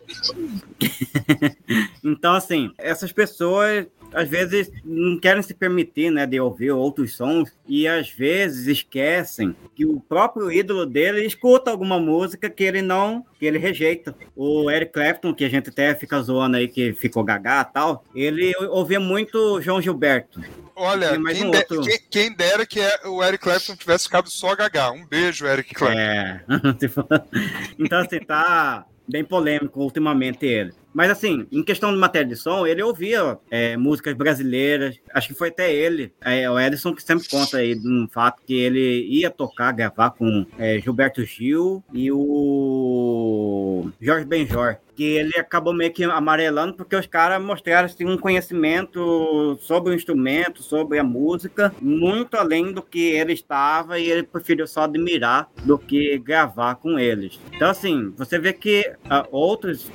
Então, assim, essas pessoas às vezes não querem se permitir, né, de ouvir outros sons e às vezes esquecem que o próprio ídolo dele escuta alguma música que ele não, que ele rejeita. O Eric Clapton, que a gente até fica zoando aí que ficou gagá e tal, ele ouvia muito João Gilberto. Olha, quem, um de- quem- quem dera que é- o Eric Clapton tivesse ficado só HH. Um beijo, Eric Clapton. É. Tipo, então, assim, tá bem polêmico ultimamente ele. Mas, assim, em questão de matéria de som, ele ouvia é, músicas brasileiras. Acho que foi até ele, é, o Edson, que sempre conta aí de um fato que ele ia tocar, gravar com é, Gilberto Gil e o Jorge Benjor. Que ele acabou meio que amarelando porque os caras mostraram assim, um conhecimento sobre o instrumento, sobre a música, muito além do que ele estava e ele preferiu só admirar do que gravar com eles. Então, assim, você vê que uh, outros.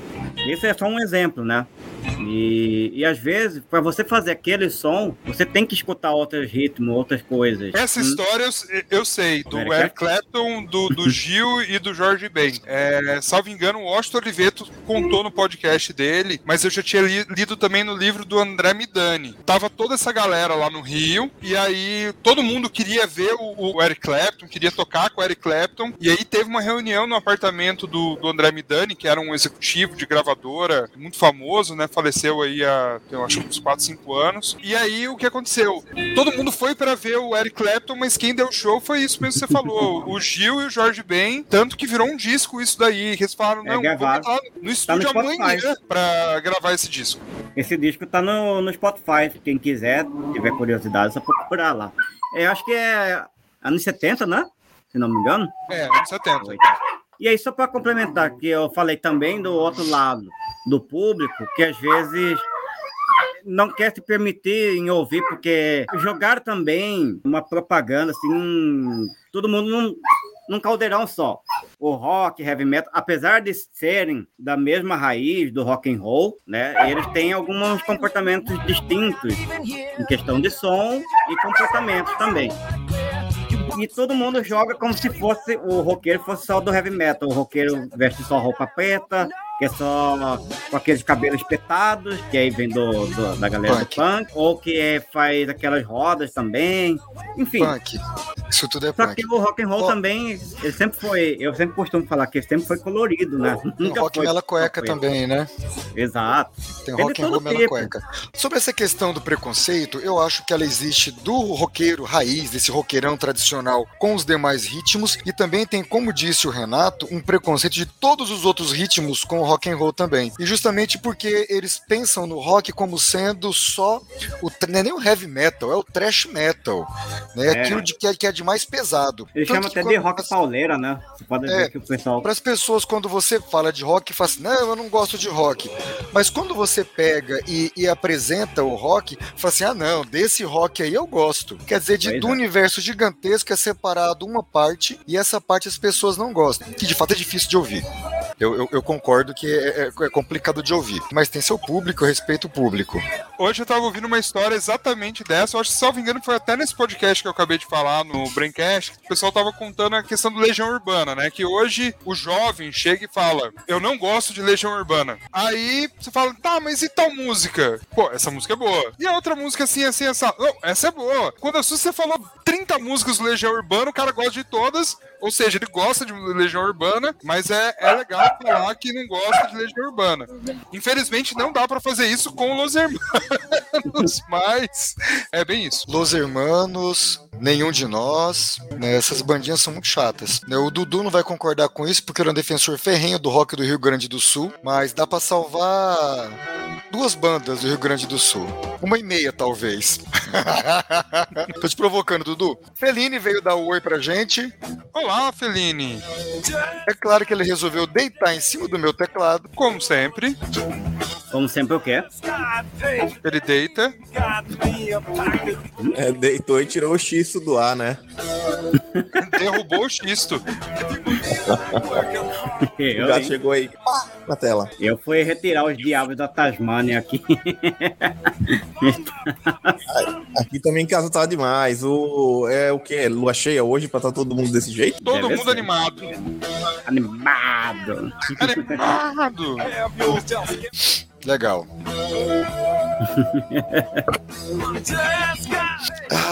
Esse é só um exemplo, né? E, e às vezes, para você fazer aquele som, você tem que escutar outros ritmos, outras coisas. Essa Hum, história eu, eu sei, do Eric Eric Clapton, do, do Gil e do Jorge Ben. É, salvo engano, o Washington Oliveto contou no podcast dele, mas eu já tinha li- lido também no livro do André Midani. Tava toda essa galera lá no Rio, e aí todo mundo queria ver o, o Eric Clapton, queria tocar com o Eric Clapton, e aí teve uma reunião no apartamento do, do André Midani, que era um executivo de gravadora muito famoso, né? Faleceu aí há, eu acho, uns 4, 5 anos. E aí o que aconteceu? Todo mundo foi para ver o Eric Clapton, mas quem deu show foi isso mesmo que você falou. o Gil e o Jorge Ben, tanto que virou um disco isso daí. que Eles falaram, É, não, no estúdio Spotify. amanhã pra gravar esse disco. Esse disco tá no, no Spotify. Quem quiser, tiver curiosidade, é só procurar lá. Eu acho que é anos 70, né? Se não me engano. É, anos 70. E aí, só para complementar, que eu falei também do outro lado do público, que às vezes não quer se permitir em ouvir, porque jogar também uma propaganda, assim, todo mundo num, num caldeirão só. O rock, heavy metal, apesar de serem da mesma raiz do rock and roll, né, eles têm alguns comportamentos distintos em questão de som e comportamentos também. E todo mundo joga como se fosse o roqueiro fosse só do heavy metal. O roqueiro veste só roupa preta, que é só com aqueles cabelos espetados, que aí vem do, do- da galera Punk. do punk, ou que é- faz aquelas rodas também. Enfim. Punk. Isso tudo é Só punk. que o rock and roll Ó. também, ele sempre foi, eu sempre costumo falar que ele sempre foi colorido, né? Tem Nunca rock foi mela cueca preto. também, né? Exato. Tem Tem rock de and roll mela cueca. Sobre essa questão do preconceito, eu acho que ela existe do roqueiro raiz, desse roqueirão tradicional com os demais ritmos, e também tem, como disse o Renato, um preconceito de todos os outros ritmos com o rock and roll também. E justamente porque eles pensam no rock como sendo só o não é nem o heavy metal, é o thrash metal, né? É. Aquilo de que é, que é de mais pesado. Ele Tanto chama que até de rock você- pauleira, né? Você pode É. ver que o pessoal para as pessoas, quando você fala de rock, fala assim, não, eu não gosto de rock. Mas quando você pega e, e apresenta o rock, fala assim, ah, não, desse rock aí eu gosto. Quer dizer, de, Pois do é. universo gigantesco é separado uma parte e essa parte as pessoas não gostam, que de fato é difícil de ouvir. Eu, eu- eu concordo que é, é- é complicado de ouvir, mas tem seu público, eu respeito o público. Hoje eu tava ouvindo uma história exatamente dessa. Eu acho que, salvo engano, foi até nesse podcast que eu acabei de falar, no Braincast, que o pessoal tava contando a questão do Legião Urbana, né? Que hoje o jovem chega e fala: Eu não gosto de Legião Urbana. Aí você fala: Tá, mas e tal música? Pô, essa música é boa. E a outra música assim, assim, essa. Não, essa é boa. Quando a você falou 30 músicas do Legião Urbana, o cara gosta de todas. Ou seja, ele gosta de Legião Urbana, mas é, é legal falar que não gosta de Legião Urbana. Infelizmente não dá pra fazer isso com Los Hermanos, mas é bem isso. Los Hermanos, nenhum de nós, né, essas bandinhas são muito chatas. né, o Dudu não vai concordar com isso porque ele é um defensor ferrenho do rock do Rio Grande do Sul, mas dá pra salvar duas bandas do Rio Grande do Sul. Uma e meia, talvez. Tô te provocando, Dudu. Feline veio dar um oi pra gente. Olá, Feline. É claro que ele resolveu deitar em cima do meu teclado. Como sempre, como sempre eu quero. ele deita. É, deitou e tirou o X do ar, né? Derrubou o xisto. Eu, Já hein? chegou aí pá, na tela. eu fui retirar os diabos da Tasmânia aqui. Aqui também em casa tá demais. O, é o que? Lua cheia hoje pra tá todo mundo desse jeito? Todo Deve mundo ser. animado. Animado. Animado. Legal.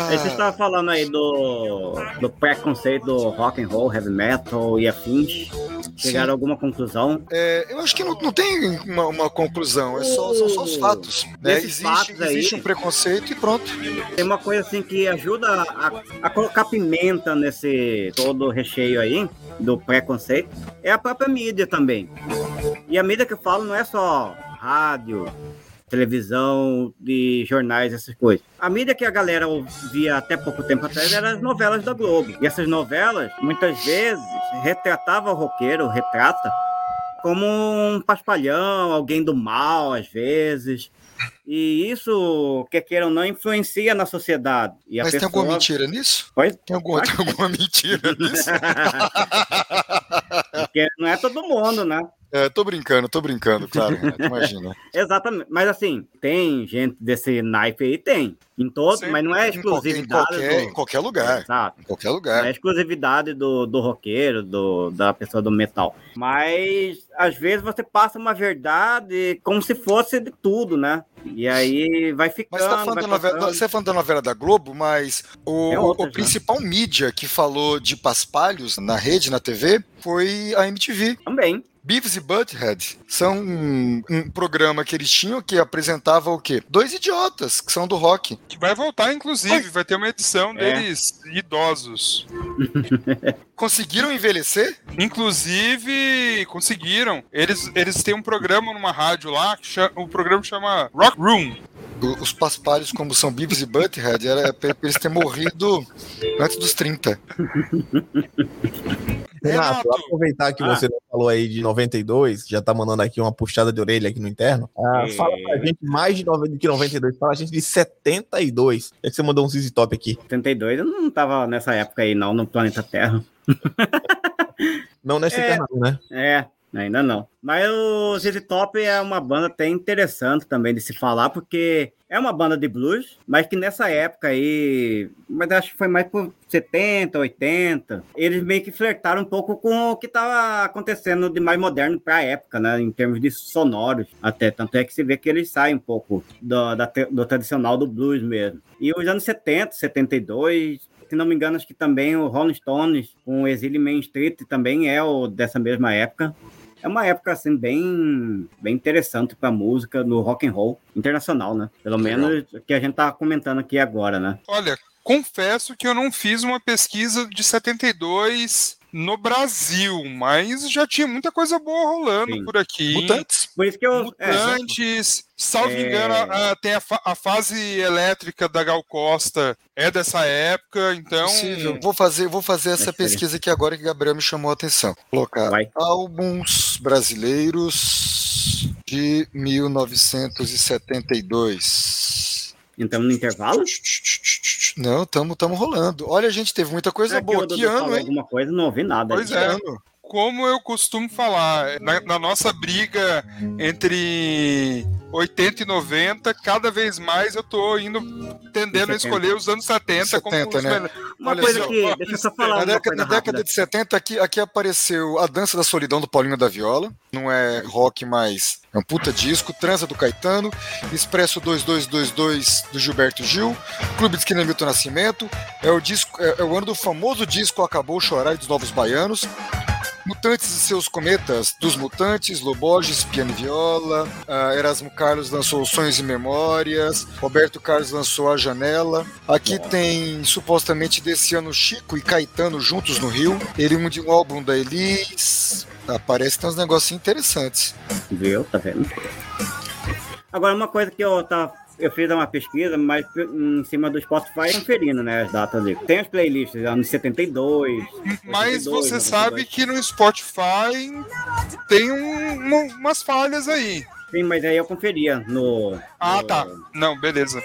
Aí você estava falando aí do, do preconceito do rock and roll, heavy metal e afins. Chegaram a alguma conclusão? É, eu acho que não, não tem uma, uma conclusão, é só, são só os fatos. Né? Existe, fatos aí- existe um preconceito e pronto. Tem uma coisa assim que ajuda a, a colocar pimenta nesse todo o recheio aí do preconceito é a própria mídia também. E a mídia que eu falo não é só rádio, televisão, de jornais, essas coisas. A mídia que a galera ouvia até pouco tempo atrás eram as novelas da Globo. E essas novelas, muitas vezes, retratavam o roqueiro, retrata, como um paspalhão, alguém do mal, às vezes. E isso, quer queira ou não, influencia na sociedade. E a Mas tem pessoa... alguma mentira nisso? Pois- Tem alguma, tem alguma mentira nisso? Porque não é todo mundo, né? É, tô brincando, tô brincando, claro. Renato, Imagina. Exatamente. Mas assim, tem gente desse naipe aí, tem. Em todo, Sim, mas não é qualquer, em, exclusividade. qualquer, do... em qualquer lugar. Exato. Em qualquer Não lugar. é exclusividade do, do roqueiro, do, da pessoa do metal. Mas, às vezes, você passa uma verdade como se fosse de tudo, né? E aí vai ficando. Mas você tá falando novela, você tá falando da novela da Globo, mas o, É outras, o principal mídia que falou de paspalhos na rede, na TV, foi a MTV. Também. Beavis e Butthead são um, um programa que eles tinham que apresentava o quê? Dois idiotas, que são do rock. Que vai voltar, inclusive, vai ter uma edição É. deles idosos. Conseguiram envelhecer? Inclusive, conseguiram. Eles, eles têm um programa numa rádio lá, que cha- o programa chama Rock Room. Os paspalhos, como são Beavis e Butthead, era pra eles terem morrido antes dos 30. Renato, Renato. aproveitar que Ah. você falou aí de 92, já tá mandando aqui uma puxada de orelha aqui no interno. Ah, É. Fala pra gente mais de 90 do que 92, fala a gente de 72. É que você mandou um ZZ Top aqui. 72, eu não tava nessa época aí, não, no planeta Terra. Não nessa É. né? É, ainda não. Mas o ZZ Top é uma banda até interessante também de se falar, porque é uma banda de blues, mas que nessa época aí, mas acho que foi mais por 70, 80, eles meio que flertaram um pouco com o que estava acontecendo de mais moderno para a época, né, em termos de sonoros, até tanto é que se vê que eles saem um pouco do, da do tradicional do blues mesmo. E os anos 70, 72, se não me engano, acho que também o Rolling Stones com o Exile Main Street também é o dessa mesma época. É uma época assim bem, bem interessante para música no rock and roll internacional, né? Pelo menos o que a gente tá comentando aqui agora, né? Olha, confesso que eu não fiz uma pesquisa de 72 no Brasil, mas já tinha muita coisa boa rolando Sim. por aqui. Mutantes. Por isso que eu é, Mutantes, salvo É. engano, a- tem a, fa- a fase elétrica da Gal Costa é dessa época, então. Possível. Vou fazer, vou fazer essa Mas seria. pesquisa aqui agora que o Gabriel me chamou a atenção. Colocar Vai. álbuns brasileiros de 1972. entramos no intervalo. Não, estamos tamo rolando. Olha, a gente teve muita coisa É que boa. Que Dudu ano, hein? alguma coisa, não ouvi nada. Pois Que é. ano? Como eu costumo falar, na, na nossa briga entre 80 e 90, cada vez mais eu tô indo tendendo a 70. escolher os anos 70, como 70, os né? Uma Olha coisa só, que, deixa eu só falar Na uma década, coisa na década de 70, aqui, aqui apareceu A Dança da Solidão do Paulinho da Viola. Não é rock, mas é um puta disco. Transa do Caetano. Expresso 2222 do Gilberto Gil. Clube de Esquina Milton Nascimento. É o, disco, é, é o ano do famoso disco Acabou Chorar dos Novos Baianos. Mutantes e seus cometas, dos Mutantes, Loborges, piano e viola, ah, Erasmo Carlos lançou Sonhos e Memórias, Roberto Carlos lançou A Janela. Aqui tem supostamente desse ano Chico e Caetano juntos no Rio. Ele um de um álbum da Elis. Aparece que tem uns negocinhos interessantes. Viu? Tá vendo? Agora, uma coisa que eu tá, eu fiz uma pesquisa, mas em cima do Spotify, conferindo, né, as datas ali. Tem as playlists, anos 72. Mas 82, você 92. sabe que no Spotify tem um- uma- umas falhas aí. Sim, mas aí eu conferia no. Ah, no- tá. Não, beleza.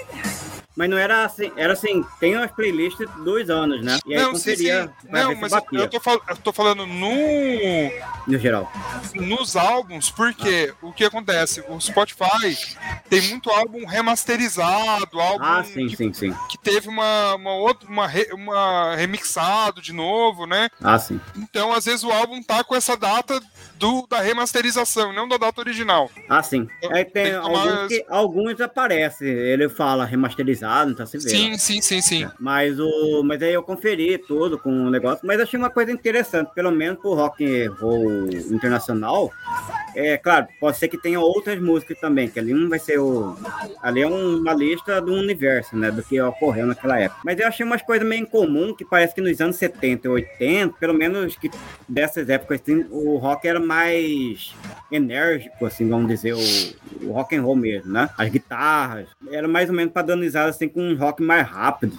Mas não era assim, era assim, tem as playlists dos anos, né? E aí não, sim, sim. Não, mas eu, tô, fal- eu tô falando no, no geral. nos álbuns, porque o que acontece? O Spotify tem muito álbum remasterizado, álbum Ah, sim, que, sim, sim. que teve uma, uma outra, uma, re- uma remixado de novo, né? Ah, sim. Então, às vezes, o álbum tá com essa data do, da remasterização, não da data original. Ah, sim. Aí tem, Tem tomar alguns, que, alguns aparecem, ele fala remasterizado, então se vê. Sim, sim, sim, sim. Mas, o, mas aí eu conferi tudo com o negócio, mas achei uma coisa interessante, pelo menos pro rock and roll internacional. É claro, pode ser que tenha outras músicas também, que ali não vai ser o. Ali é um- uma lista do universo, né? Do que ocorreu naquela época. Mas eu achei umas coisas meio incomum, que parece que nos anos 70 e 80, pelo menos que dessas épocas, assim, o rock era mais enérgico, assim, vamos dizer, o, o rock and roll mesmo, né? As guitarras, era mais ou menos padronizado assim com um rock mais rápido.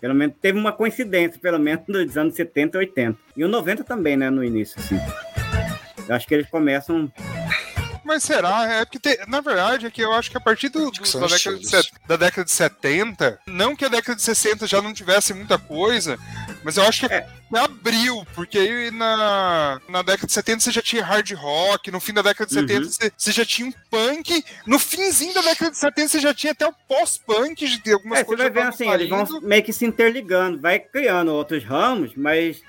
Pelo menos teve uma coincidência, pelo menos dos anos 70 e 80. E o 90 também, né, no início, assim. Eu acho que eles começam Mas será? É porque, tem- na verdade, é que eu acho que a partir do- do- da, década set- da década de 70, não que a década de 60 já não tivesse muita coisa, mas eu acho que É. abriu, porque aí na, na década de 70 você já tinha hard rock, no fim da década de Uhum. 70 você, você já tinha um punk, no finzinho da década de 70 você já tinha até o pós-punk de algumas É, você coisas vai já vendo estavam assim, eles vão meio que se interligando, vai criando outros ramos, mas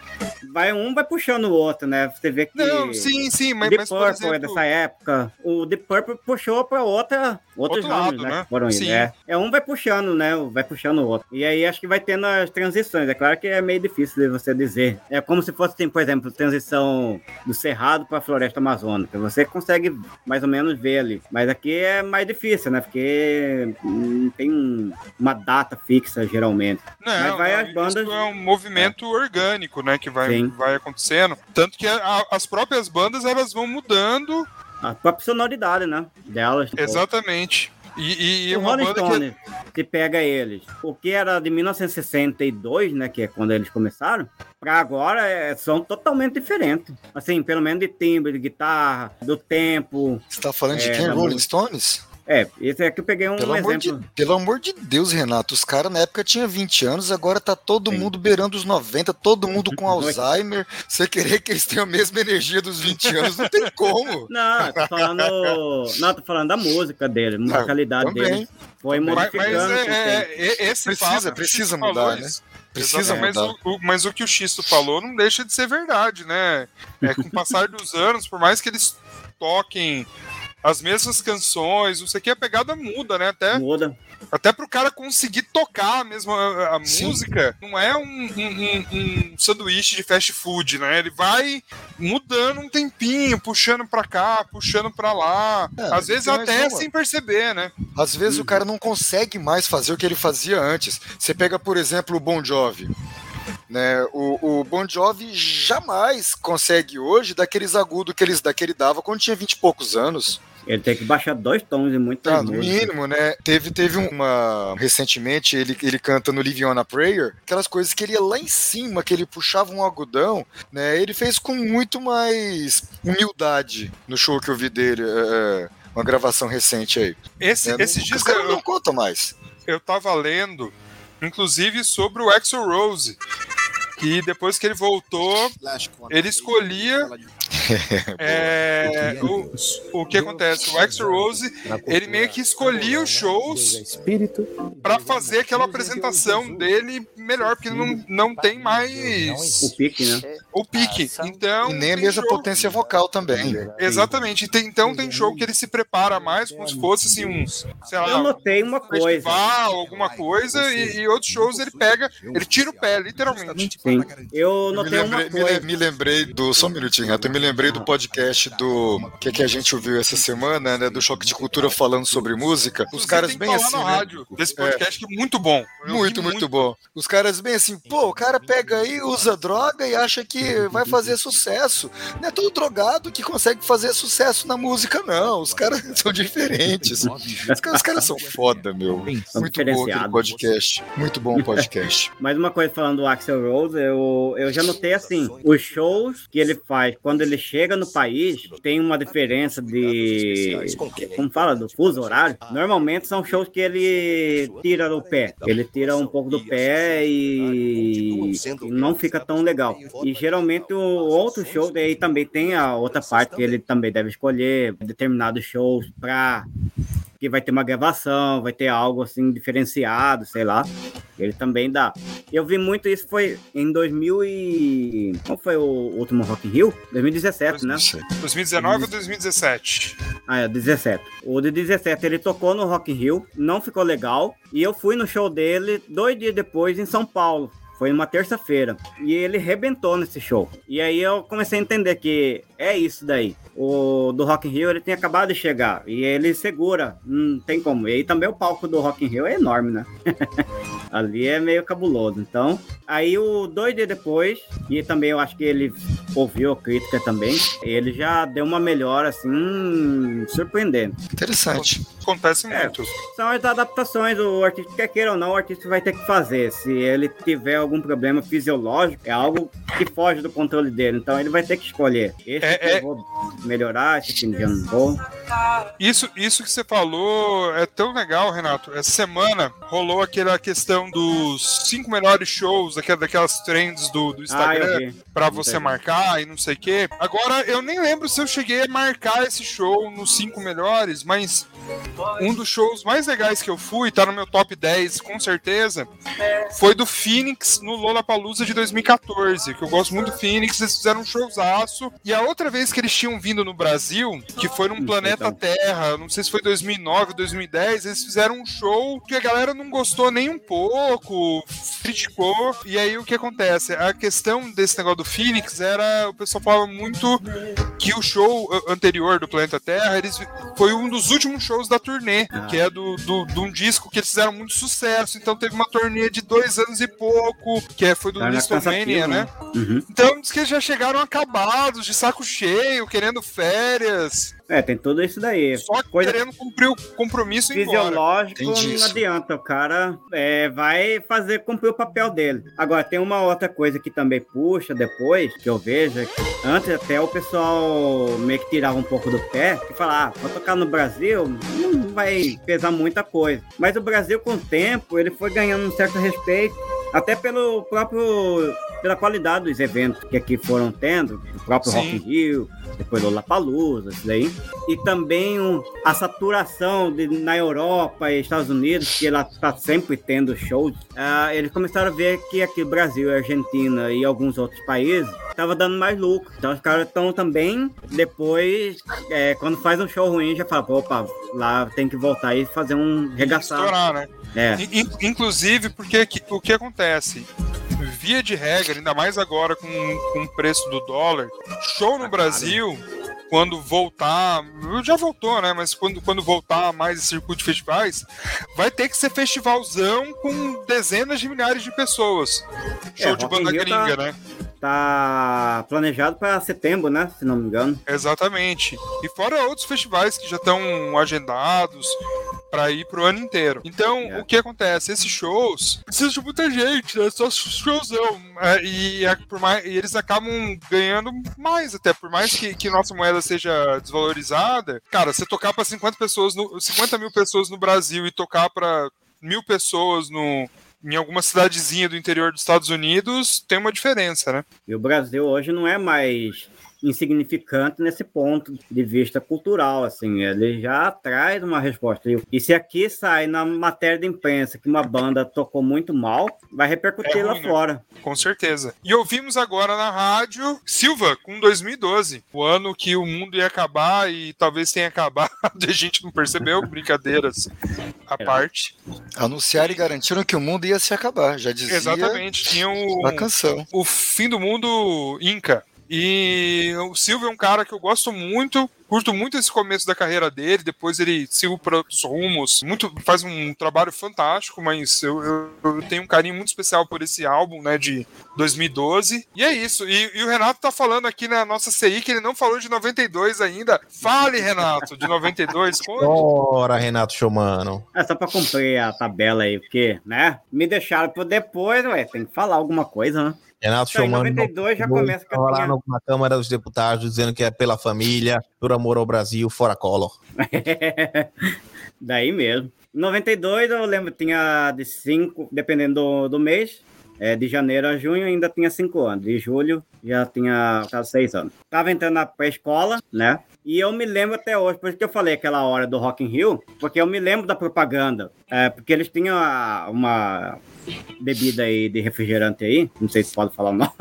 vai um vai puxando o outro, né? Você vê que Não, sim, sim, mas, Deep mas por Purple exemplo... é dessa época. O Deep Purple puxou pra outra, outros Outro lado, né? né? Foram Sim. é. é um vai puxando, né? Vai puxando o outro. E aí acho que vai tendo as transições. É claro que é meio difícil de você dizer. É como se fosse, assim, por exemplo, transição do Cerrado pra Floresta Amazônica. Você consegue mais ou menos ver ali. Mas aqui é mais difícil, né? Porque não tem um- uma data fixa, geralmente. Não, Mas vai as bandas- Isso é um movimento orgânico, né? Que vai, Sim. vai acontecendo. Tanto que a- as próprias bandas elas vão mudando. A própria sonoridade, né? Delas. Exatamente. E, e- e o uma Rolling banda que. Que pega eles, o que era de 1962, né, que é quando eles começaram, pra agora é- são totalmente diferentes. Assim, pelo menos de timbre, de guitarra, do tempo. Você tá falando de É, quem? da Rolling música. Stones? É, esse aqui eu peguei um Pelo amor, de, exemplo. pelo amor de Deus, Renato, os caras na época tinham 20 anos, agora tá todo Sim. mundo beirando os 90, todo mundo com Alzheimer. Você querer que eles tenham a mesma energia dos 20 anos, não tem como. Não, tô falando. não, tô falando da música dele, a musicalidade também. dele. Foi Mas, mas modificando. é, é- é- esse Precisa- o precisa Xisto mudar, falou, né? Precisa mas o, o- mas o que o Xisto falou não deixa de ser verdade, né? É, com o passar dos anos, por mais que eles toquem as mesmas canções, não sei o que, a pegada muda, né? Até, Muda. até pro cara conseguir tocar mesmo a, a música, não é um, um- um- um sanduíche de fast food, né? Ele vai mudando um tempinho, puxando pra cá, puxando pra lá, É, às vezes até uma. sem perceber, né? Às vezes o cara não consegue mais fazer o que ele fazia antes. Você pega, por exemplo, o Bon Jovi. Né? O, o Bon Jovi jamais consegue hoje daqueles agudos que, eles, que ele dava quando tinha 20 e poucos anos. Ele tem que baixar dois tons em muitas Ah, no mínimo, né? Teve, teve uma. Recentemente, ele, ele canta no Live On a Prayer, aquelas coisas que ele ia lá em cima, que ele puxava um algodão, né? Ele fez com muito mais humildade no show que eu vi dele. é, uma gravação recente aí. Esse, né? Não- dias os caras eu, não contam mais. eu tava lendo, inclusive, sobre o Axel Rose. Que depois que ele voltou, ele escolhia. É, o, o que acontece? O Axel Rose, ele meio que escolhia os shows pra fazer aquela apresentação dele melhor, porque ele não, não tem mais O pique, né? o pique. Então. E nem a mesma show- potência vocal também. Exatamente. Tem- então tem show que ele se prepara mais, como se fosse assim, um, sei lá, Eu notei uma um coisa. festival, alguma coisa, e, e outros shows ele pega, ele tira o pé, literalmente. Sim. Eu me notei uma coisa. me lembrei do. Só um minutinho, Renato. Me lembrei do podcast do. que, que a gente ouviu essa semana, né? Do Choque de Cultura falando sobre música. Os caras bem assim. né? rádio desse podcast que é muito bom. Muito, ouvi muito bom. Os caras bem assim, pô, o cara pega aí, usa droga e acha que vai fazer sucesso. Não é todo drogado que consegue fazer sucesso na música, não. Os caras são diferentes. Os caras, os caras são foda, meu. Muito bom aquele podcast. Muito bom o podcast. Mais uma coisa falando do Axel Rose, eu, eu já notei assim, os shows que ele faz quando ele chega no país tem uma diferença de como fala do fuso horário. Normalmente são shows que ele tira o pé, ele tira um pouco do pé e não fica tão legal. E geralmente o outro show daí também tem a outra parte que ele também deve escolher determinados shows para que vai ter uma gravação, vai ter algo assim diferenciado, sei lá. Ele também dá. Eu vi muito isso foi em 2000 e qual foi o último Rock in Rio? 2017, né? Não sei. 2019 ou 2017? Ah, é 17. O de 17 ele tocou no Rock in Rio, não ficou legal e eu fui no show dele dois dias depois em São Paulo. Foi uma terça-feira. E ele rebentou nesse show. E aí eu comecei a entender que é isso daí. O do Rock in Rio ele tinha acabado de chegar. E ele segura. Não tem como. E aí também o palco do Rock in Rio é enorme, né? Ali é meio cabuloso. Então, aí o dois dias depois, e também eu acho que ele ouviu a crítica também, ele já deu uma melhora assim surpreendente. Interessante. Acontece É. muito. São as adaptações, o artista quer queira ou não, o artista vai ter que fazer. Se ele tiver algum problema fisiológico, é algo que foge do controle dele. Então ele vai ter que escolher. Esse É- que é- eu vou melhorar fim de ano bom. Isso, isso que você falou é tão legal, Renato. Essa semana rolou aquela questão dos cinco melhores shows, daquelas, daquelas trends do, do Ah, Instagram eu pra você marcar e não sei o quê. Agora, eu nem lembro se eu cheguei a marcar esse show nos cinco melhores, mas um dos shows mais legais que eu fui, tá no meu top 10 com certeza, foi do Phoenix no Lollapalooza de 2014, que eu gosto muito do Phoenix, eles fizeram um showzaço. E a outra vez que eles tinham vindo no Brasil, que foi num planeta então. Terra, não sei se foi 2009 ou 2010, eles fizeram um show que a galera não gostou nem um pouco, criticou. E aí o que acontece? A questão desse negócio do Phoenix era, o pessoal falava muito que o show anterior do Planeta Terra eles, foi um dos últimos shows da turnê, Ah. que é do, do, de um disco que eles fizeram muito sucesso. Então teve uma turnê de dois anos e pouco, que é- foi do Listomania, cansativo, né? Uhum. Então diz que eles já chegaram acabados, de saco cheio, querendo férias, É, tem tudo isso daí. só Coisa querendo cumprir o compromisso e fisiológico não adianta. O cara é, vai fazer cumprir o papel dele. Agora, tem uma outra coisa que também puxa depois, que eu vejo, é que antes até o pessoal meio que tirava um pouco do pé e falava, ah, vou tocar no Brasil, não vai pesar muita coisa. Mas o Brasil, com o tempo, ele foi ganhando um certo respeito, até pelo próprio pela qualidade dos eventos que aqui foram tendo, o próprio Sim. Rock in Rio, depois Lollapalooza, isso daí. E também um, a saturação de, na Europa e Estados Unidos, que ela está sempre tendo shows. ah, eles começaram a ver que aqui Brasil, Argentina e alguns outros países estava dando mais lucro. Então os caras estão também, depois, é, quando faz um show ruim, já fala, opa, lá tem que voltar e fazer um regaçado. Estourar, né? É. In- in- Inclusive, porque que- o que acontece? Via de regra, ainda mais agora com, com o preço do dólar, show no Brasil, quando voltar, já voltou, né? Mas quando, quando voltar mais esse circuito de festivais, vai ter que ser festivalzão com dezenas de milhares de pessoas. Show É, de banda Rio tá- gringa, né? Tá planejado para setembro, né? Se não me engano. Exatamente. E fora outros festivais que já estão agendados para ir pro ano inteiro. Então, É. o que acontece? Esses shows precisam de muita gente, né? Só showzão. É, E, é por mais- e eles acabam ganhando mais, até por mais que, que nossa moeda seja desvalorizada. Cara, você tocar para 50 pessoas, no, 50 mil pessoas no Brasil e tocar para mil pessoas no em alguma cidadezinha do interior dos Estados Unidos, tem uma diferença, né? E o Brasil hoje não é mais insignificante nesse ponto de vista cultural, assim, ele já traz uma resposta. E- se aqui sai na matéria de imprensa que uma banda tocou muito mal, vai repercutir É lá né? fora. Com certeza. E ouvimos agora na rádio Silva com 2012, o ano que o mundo ia acabar e talvez tenha acabado, e a gente não percebeu, brincadeiras à É. parte. Anunciaram e garantiram que o mundo ia se acabar. Já dizia Exatamente, tinha o, a canção. o fim do mundo Inca. E o Silva é um cara que eu gosto muito, curto muito esse começo da carreira dele, depois ele seguiu para outros rumos, muito, faz um trabalho fantástico, mas eu, eu- eu tenho um carinho muito especial por esse álbum, né, de 2012. E é isso, e, e o Renato tá falando aqui na nossa CI que ele não falou de 92 ainda. Fale, Renato, de 92, conte. Ora, Renato Showmano. É só pra cumprir a tabela aí, porque, né? Me deixaram por depois, ué, tem que falar alguma coisa, né? Renato Então, em Showmano. 92 já começa a lá no- na Câmara dos Deputados dizendo que é pela família, por amor ao Brasil, fora Collor. Daí mesmo. Em 92 eu lembro tinha de 5, dependendo do, do mês. É, de janeiro a junho ainda tinha 5 anos. De julho já tinha 6 anos. Tava entrando na pré-escola, né? E eu me lembro até hoje, por isso que eu falei aquela hora do Rock in Rio, porque eu me lembro da propaganda. É, porque eles tinham a- uma bebida aí de refrigerante aí, não sei se pode falar o nome.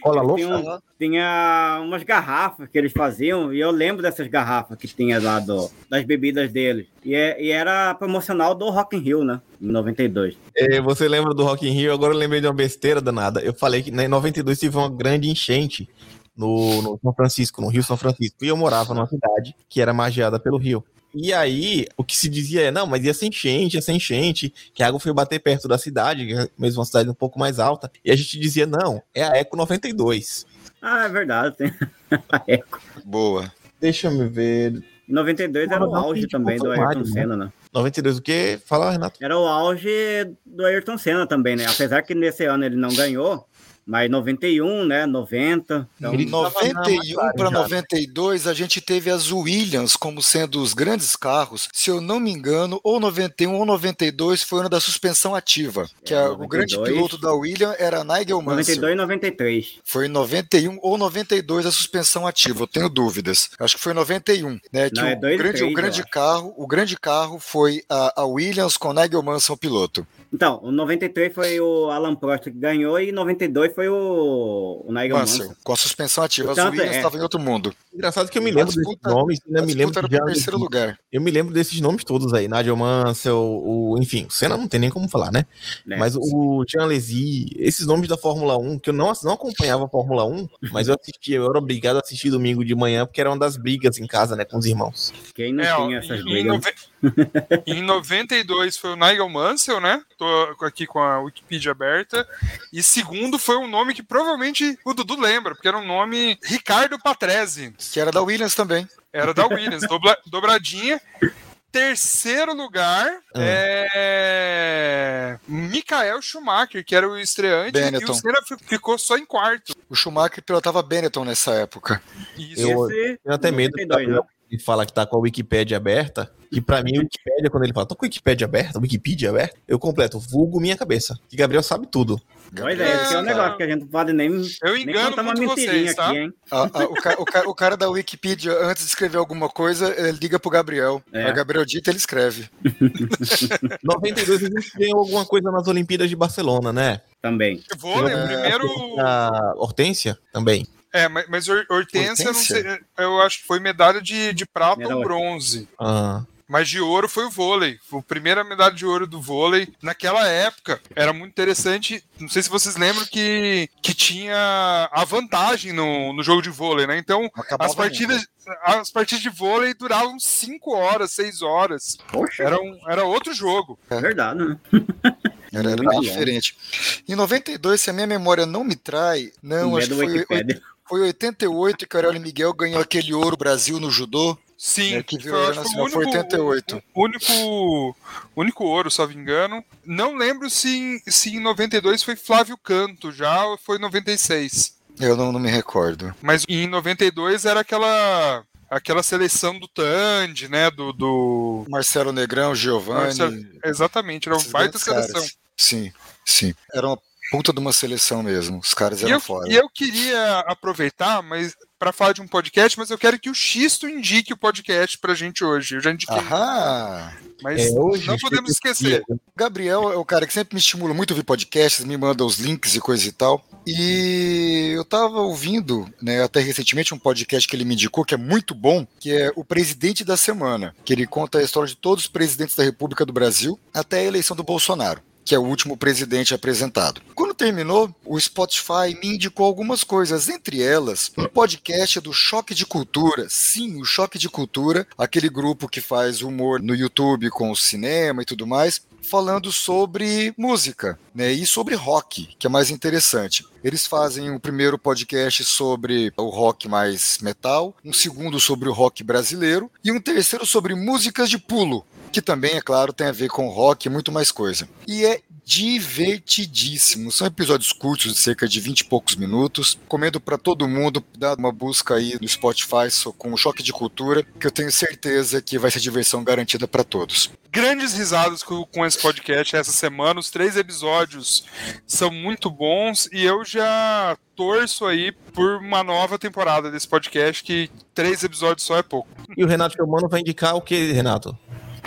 Cola louca? Tinha, tinha umas garrafas que eles faziam, e eu lembro dessas garrafas que tinha lá do, das bebidas deles. E, é- e era promocional do Rock in Rio, né? Em 92. É, você lembra do Rock in Rio? Agora eu lembrei de uma besteira danada. Eu falei que né, em 92 teve uma grande enchente no, no São Francisco, no Rio São Francisco. E eu morava numa cidade que era magiada pelo rio. E aí, o que se dizia é, não, mas ia ser enchente, ia ser enchente, que a água foi bater perto da cidade, é mesmo uma cidade um pouco mais alta. E a gente dizia, não, é a Eco 92. Ah, é verdade. Tem a Eco. Boa. Deixa eu me ver. Em 92 era o auge também do Ayrton Senna, né? 92 o quê? Fala, Renato. Era o auge do Ayrton Senna também, né? Apesar que nesse ano ele não ganhou, Mas 91, né? 90. Então, Ele- tava na 91 McLaren para já. 92, a gente teve as Williams como sendo os grandes carros. Se eu não me engano, ou 91 ou 92 foi o ano da suspensão ativa. Que É, a- o grande 92. piloto da Williams era Nigel Mansell. 92 e 93. Foi em 91 ou 92 a suspensão ativa, eu tenho dúvidas. Acho que foi em 91, né? Que Não, é o, e grande, três, o eu grande carro, o grande carro foi a, a Williams com Nigel Mansell piloto. Então, o 93 foi o Alan Prost que ganhou e 92 foi o, o Nigel Mansell, Mansell. com a suspensão ativa. Portanto, Williams é. estavam em outro mundo. Engraçado que eu me lembro desses disputa- nomes, ainda A me lembro de terceiro lugar. Eu me lembro desses nomes todos aí, Nigel Mansell, o, enfim, o Senna não tem nem como falar, né? né? Mas o Jean Alesi, esses nomes da Fórmula 1, que eu não, não acompanhava a Fórmula 1, mas eu assistia, eu era obrigado a assistir domingo de manhã, porque era uma das brigas em casa, né, com os irmãos. Quem não É, tinha essas brigas? Em 92 foi o Nigel Mansell, né? Tô aqui com a Wikipedia aberta. E segundo foi um nome que provavelmente o Dudu lembra, porque era um nome Ricardo Patrese. Que era da Williams também. Era da Williams, dobla- dobradinha. Terceiro lugar é Michael Schumacher, que era o estreante, e Benetton. o Senna fi- ficou só em quarto. O Schumacher pilotava Benetton nessa época. Isso. Eu- Tenho até medo 92, de falar que tá com a Wikipédia aberta, e pra mim, o Wikipédia, quando ele fala, tô com a Wikipédia aberta, Wikipedia aberta, eu completo, vulgo minha cabeça, que Gabriel sabe tudo. Pois é, esse é um negócio que a gente não pode nem, Eu nem engano contar uma mentirinha vocês, tá? aqui, hein? A- a- o, ca- o ca- o cara da Wikipedia, antes de escrever alguma coisa, ele liga pro Gabriel. É. A Gabriel dita, ele escreve. 92 a gente ganhou alguma coisa nas Olimpíadas de Barcelona, né? Também. Vôlei, o primeiro. A Hortência também. É, mas, mas Hor- Hortência, eu não sei, Hortência? eu acho que foi medalha de, de prata Medalha. ou bronze. Ah, Mas de ouro foi o vôlei. Foi a primeira medalha de ouro do vôlei. Naquela época, era muito interessante. Não sei se vocês lembram que, que tinha a vantagem no, no jogo de vôlei, né? Então, Acabava as partidas, as partidas de vôlei duravam 5 horas, 6 horas. Poxa, Era, um, era outro jogo. é verdade, né? Era, era Muito bem bom. diferente. Em 92, se a minha memória não me trai, não, O acho que do foi, foi 88 que o Aurélio Miguel ganhou aquele ouro Brasil no judô. Sim, É, que foi, virou acho que nacional, foi 88. O único, único ouro, se não me engano. Não lembro se em, se em 92 foi Flávio Canto já ou foi 96. Eu não, não me recordo. Mas em 92 era aquela aquela seleção do Tandy, né? Do. do... Marcelo Negrão, Giovanni. Marcelo- Exatamente, era uma esses baita seleção. caras. Sim, sim. Era uma puta de uma seleção mesmo. Os caras E eram eu, fora. e eu queria aproveitar, mas para falar de um podcast, mas eu quero que o Xisto indique o podcast pra gente hoje. Eu já indiquei, Aham! mas é, hoje não podemos esquecer. O Gabriel é o cara que sempre me estimula muito a ouvir podcasts, me manda os links e coisa e tal. E eu tava ouvindo, né, até recentemente um podcast que ele me indicou, que é muito bom, que é o Presidente da Semana, que ele conta a história de todos os presidentes da República do Brasil até a eleição do Bolsonaro. Que é o último presidente apresentado. Quando terminou, o Spotify me indicou algumas coisas, entre elas, um podcast do Choque de Cultura. Sim, o Choque de Cultura, aquele grupo que faz humor no YouTube com o cinema e tudo mais, falando sobre música, né? E sobre rock, que é mais interessante. Eles fazem o primeiro podcast sobre o rock mais metal, um segundo sobre o rock brasileiro e um terceiro sobre músicas de pulo, que também, é claro, tem a ver com rock e muito mais coisa. E é divertidíssimo. São episódios curtos de cerca de 20 e poucos minutos. Comendo para todo mundo, dá uma busca aí no Spotify com o Choque de Cultura, que eu tenho certeza que vai ser diversão garantida para todos. Grandes risadas com, com esse podcast essa semana. Os três episódios são muito bons e eu já torço aí por uma nova temporada desse podcast, que três episódios só é pouco. E o Renato Filmano vai indicar o que, Renato?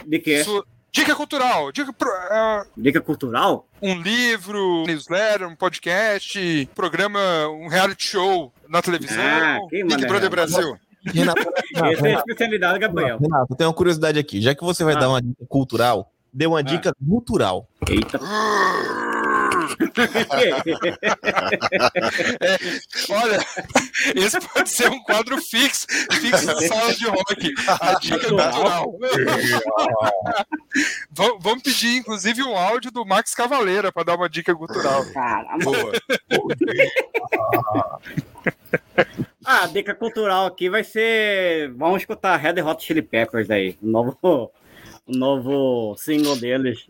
De quê? Su- Dica cultural, dica pro- é, Dica cultural? um livro, newsletter, um podcast, programa, um reality show na televisão. Ah, que Big. Brother Brasil. Renato, Renato, Essa é a Renato, especialidade Gabriel. Renato, eu tenho uma curiosidade aqui. Já que você vai Ah. dar uma dica cultural, dê uma dica cultural. Eita. Olha, esse pode ser um quadro fixo, fixo da sala de rock. A dica cultural. Vam- Vamos pedir, inclusive, um áudio do Max Cavaleira para dar uma dica cultural. Caramba. Boa. Ah, a dica cultural aqui vai ser. Vamos escutar Red Hot Chili Peppers aí. Novo, novo single deles.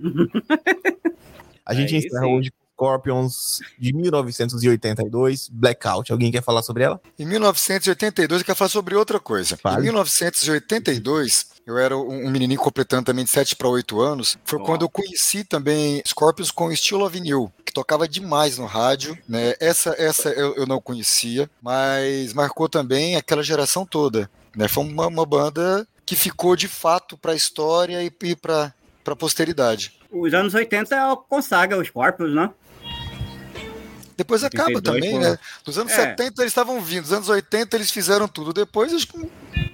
A gente Aí encerra sim. hoje com Scorpions de 1982, Blackout. Alguém quer falar sobre ela? Em 1982, eu quero falar sobre outra coisa. Fale. Em 1982, eu era um menininho completando também de 7 para 8 anos. Foi quando eu conheci também Scorpions com Steel of New, que tocava demais no rádio. Né? Essa, essa eu, eu não conhecia, mas marcou também aquela geração toda. Né? Foi uma, uma banda que ficou de fato para a história e, e para a posteridade. Os anos 80 consagra os Scorpions, né? Depois acaba 82, também, né? Nos anos É. 70 eles estavam vindo, nos anos 80 eles fizeram tudo. Depois acho que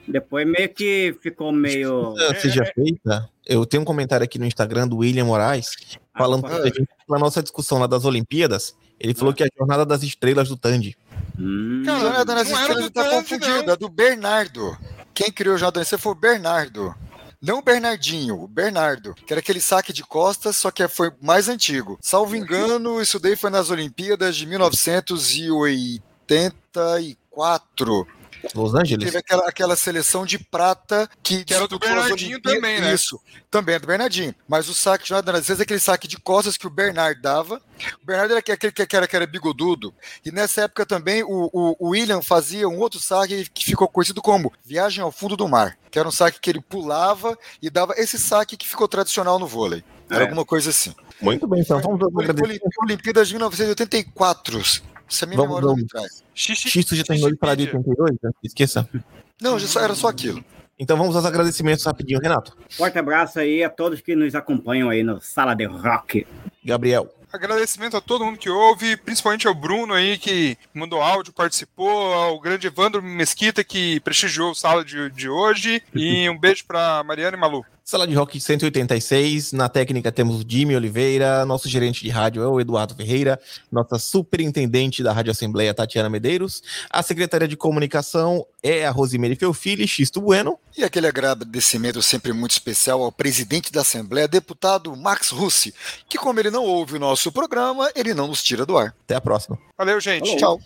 Depois meio que ficou meio. Seja feita, eu tenho um comentário aqui no Instagram do William Moraes, falando Ah, gente, na nossa discussão lá das Olimpíadas, ele falou que é a jornada das estrelas do Tandy. Hum, Cara, Jornada era Estrelas tá não. é do Bernardo. Quem criou o nas Estrelas foi o Bernardo. Não o Bernardinho, o Bernardo, que era aquele saque de costas, só que foi mais antigo. Salvo engano, isso daí foi nas Olimpíadas de 1984. Los Angeles? Teve aquela, aquela seleção de prata que, Que era do Bernardinho também, né? Isso, também é do Bernardinho. Mas o saque de Jornada nas Estrelas é aquele saque de costas que o Bernard dava. O Bernardo era aquele que era, que era bigodudo. E nessa época também o, o- o William fazia um outro saque que ficou conhecido como Viagem ao Fundo do Mar. Que era um saque que ele pulava e dava esse saque que ficou tradicional no vôlei. Era É. alguma coisa assim. Muito bem, então vamos Olimpíadas de 1984. Se a minha Vamos, memória não me vamos. traz. Já terminou de falar de Wikipedia. 82, né? Esqueça. Não, só- era só aquilo. Então vamos aos agradecimentos rapidinho, Renato. Forte abraço aí a todos que nos acompanham aí no Sala de Rock. Gabriel. Agradecimento a todo mundo que ouve, principalmente ao Bruno aí que mandou áudio, participou, ao grande Evandro Mesquita que prestigiou o sala de, de hoje e um beijo pra Mariana e Malu. Sala de Rock 186. Na técnica temos o Jimmy Oliveira. Nosso gerente de rádio é o Eduardo Ferreira. Nossa superintendente da Rádio Assembleia, Tatiana Medeiros. A secretária de comunicação é a Rosemary Felfili, Xisto Bueno. E aquele agradecimento sempre muito especial ao presidente da Assembleia, deputado Max Russi, que como ele não ouve o nosso programa, ele não nos tira do ar. Até a próxima. Valeu, gente. Falou. Tchau.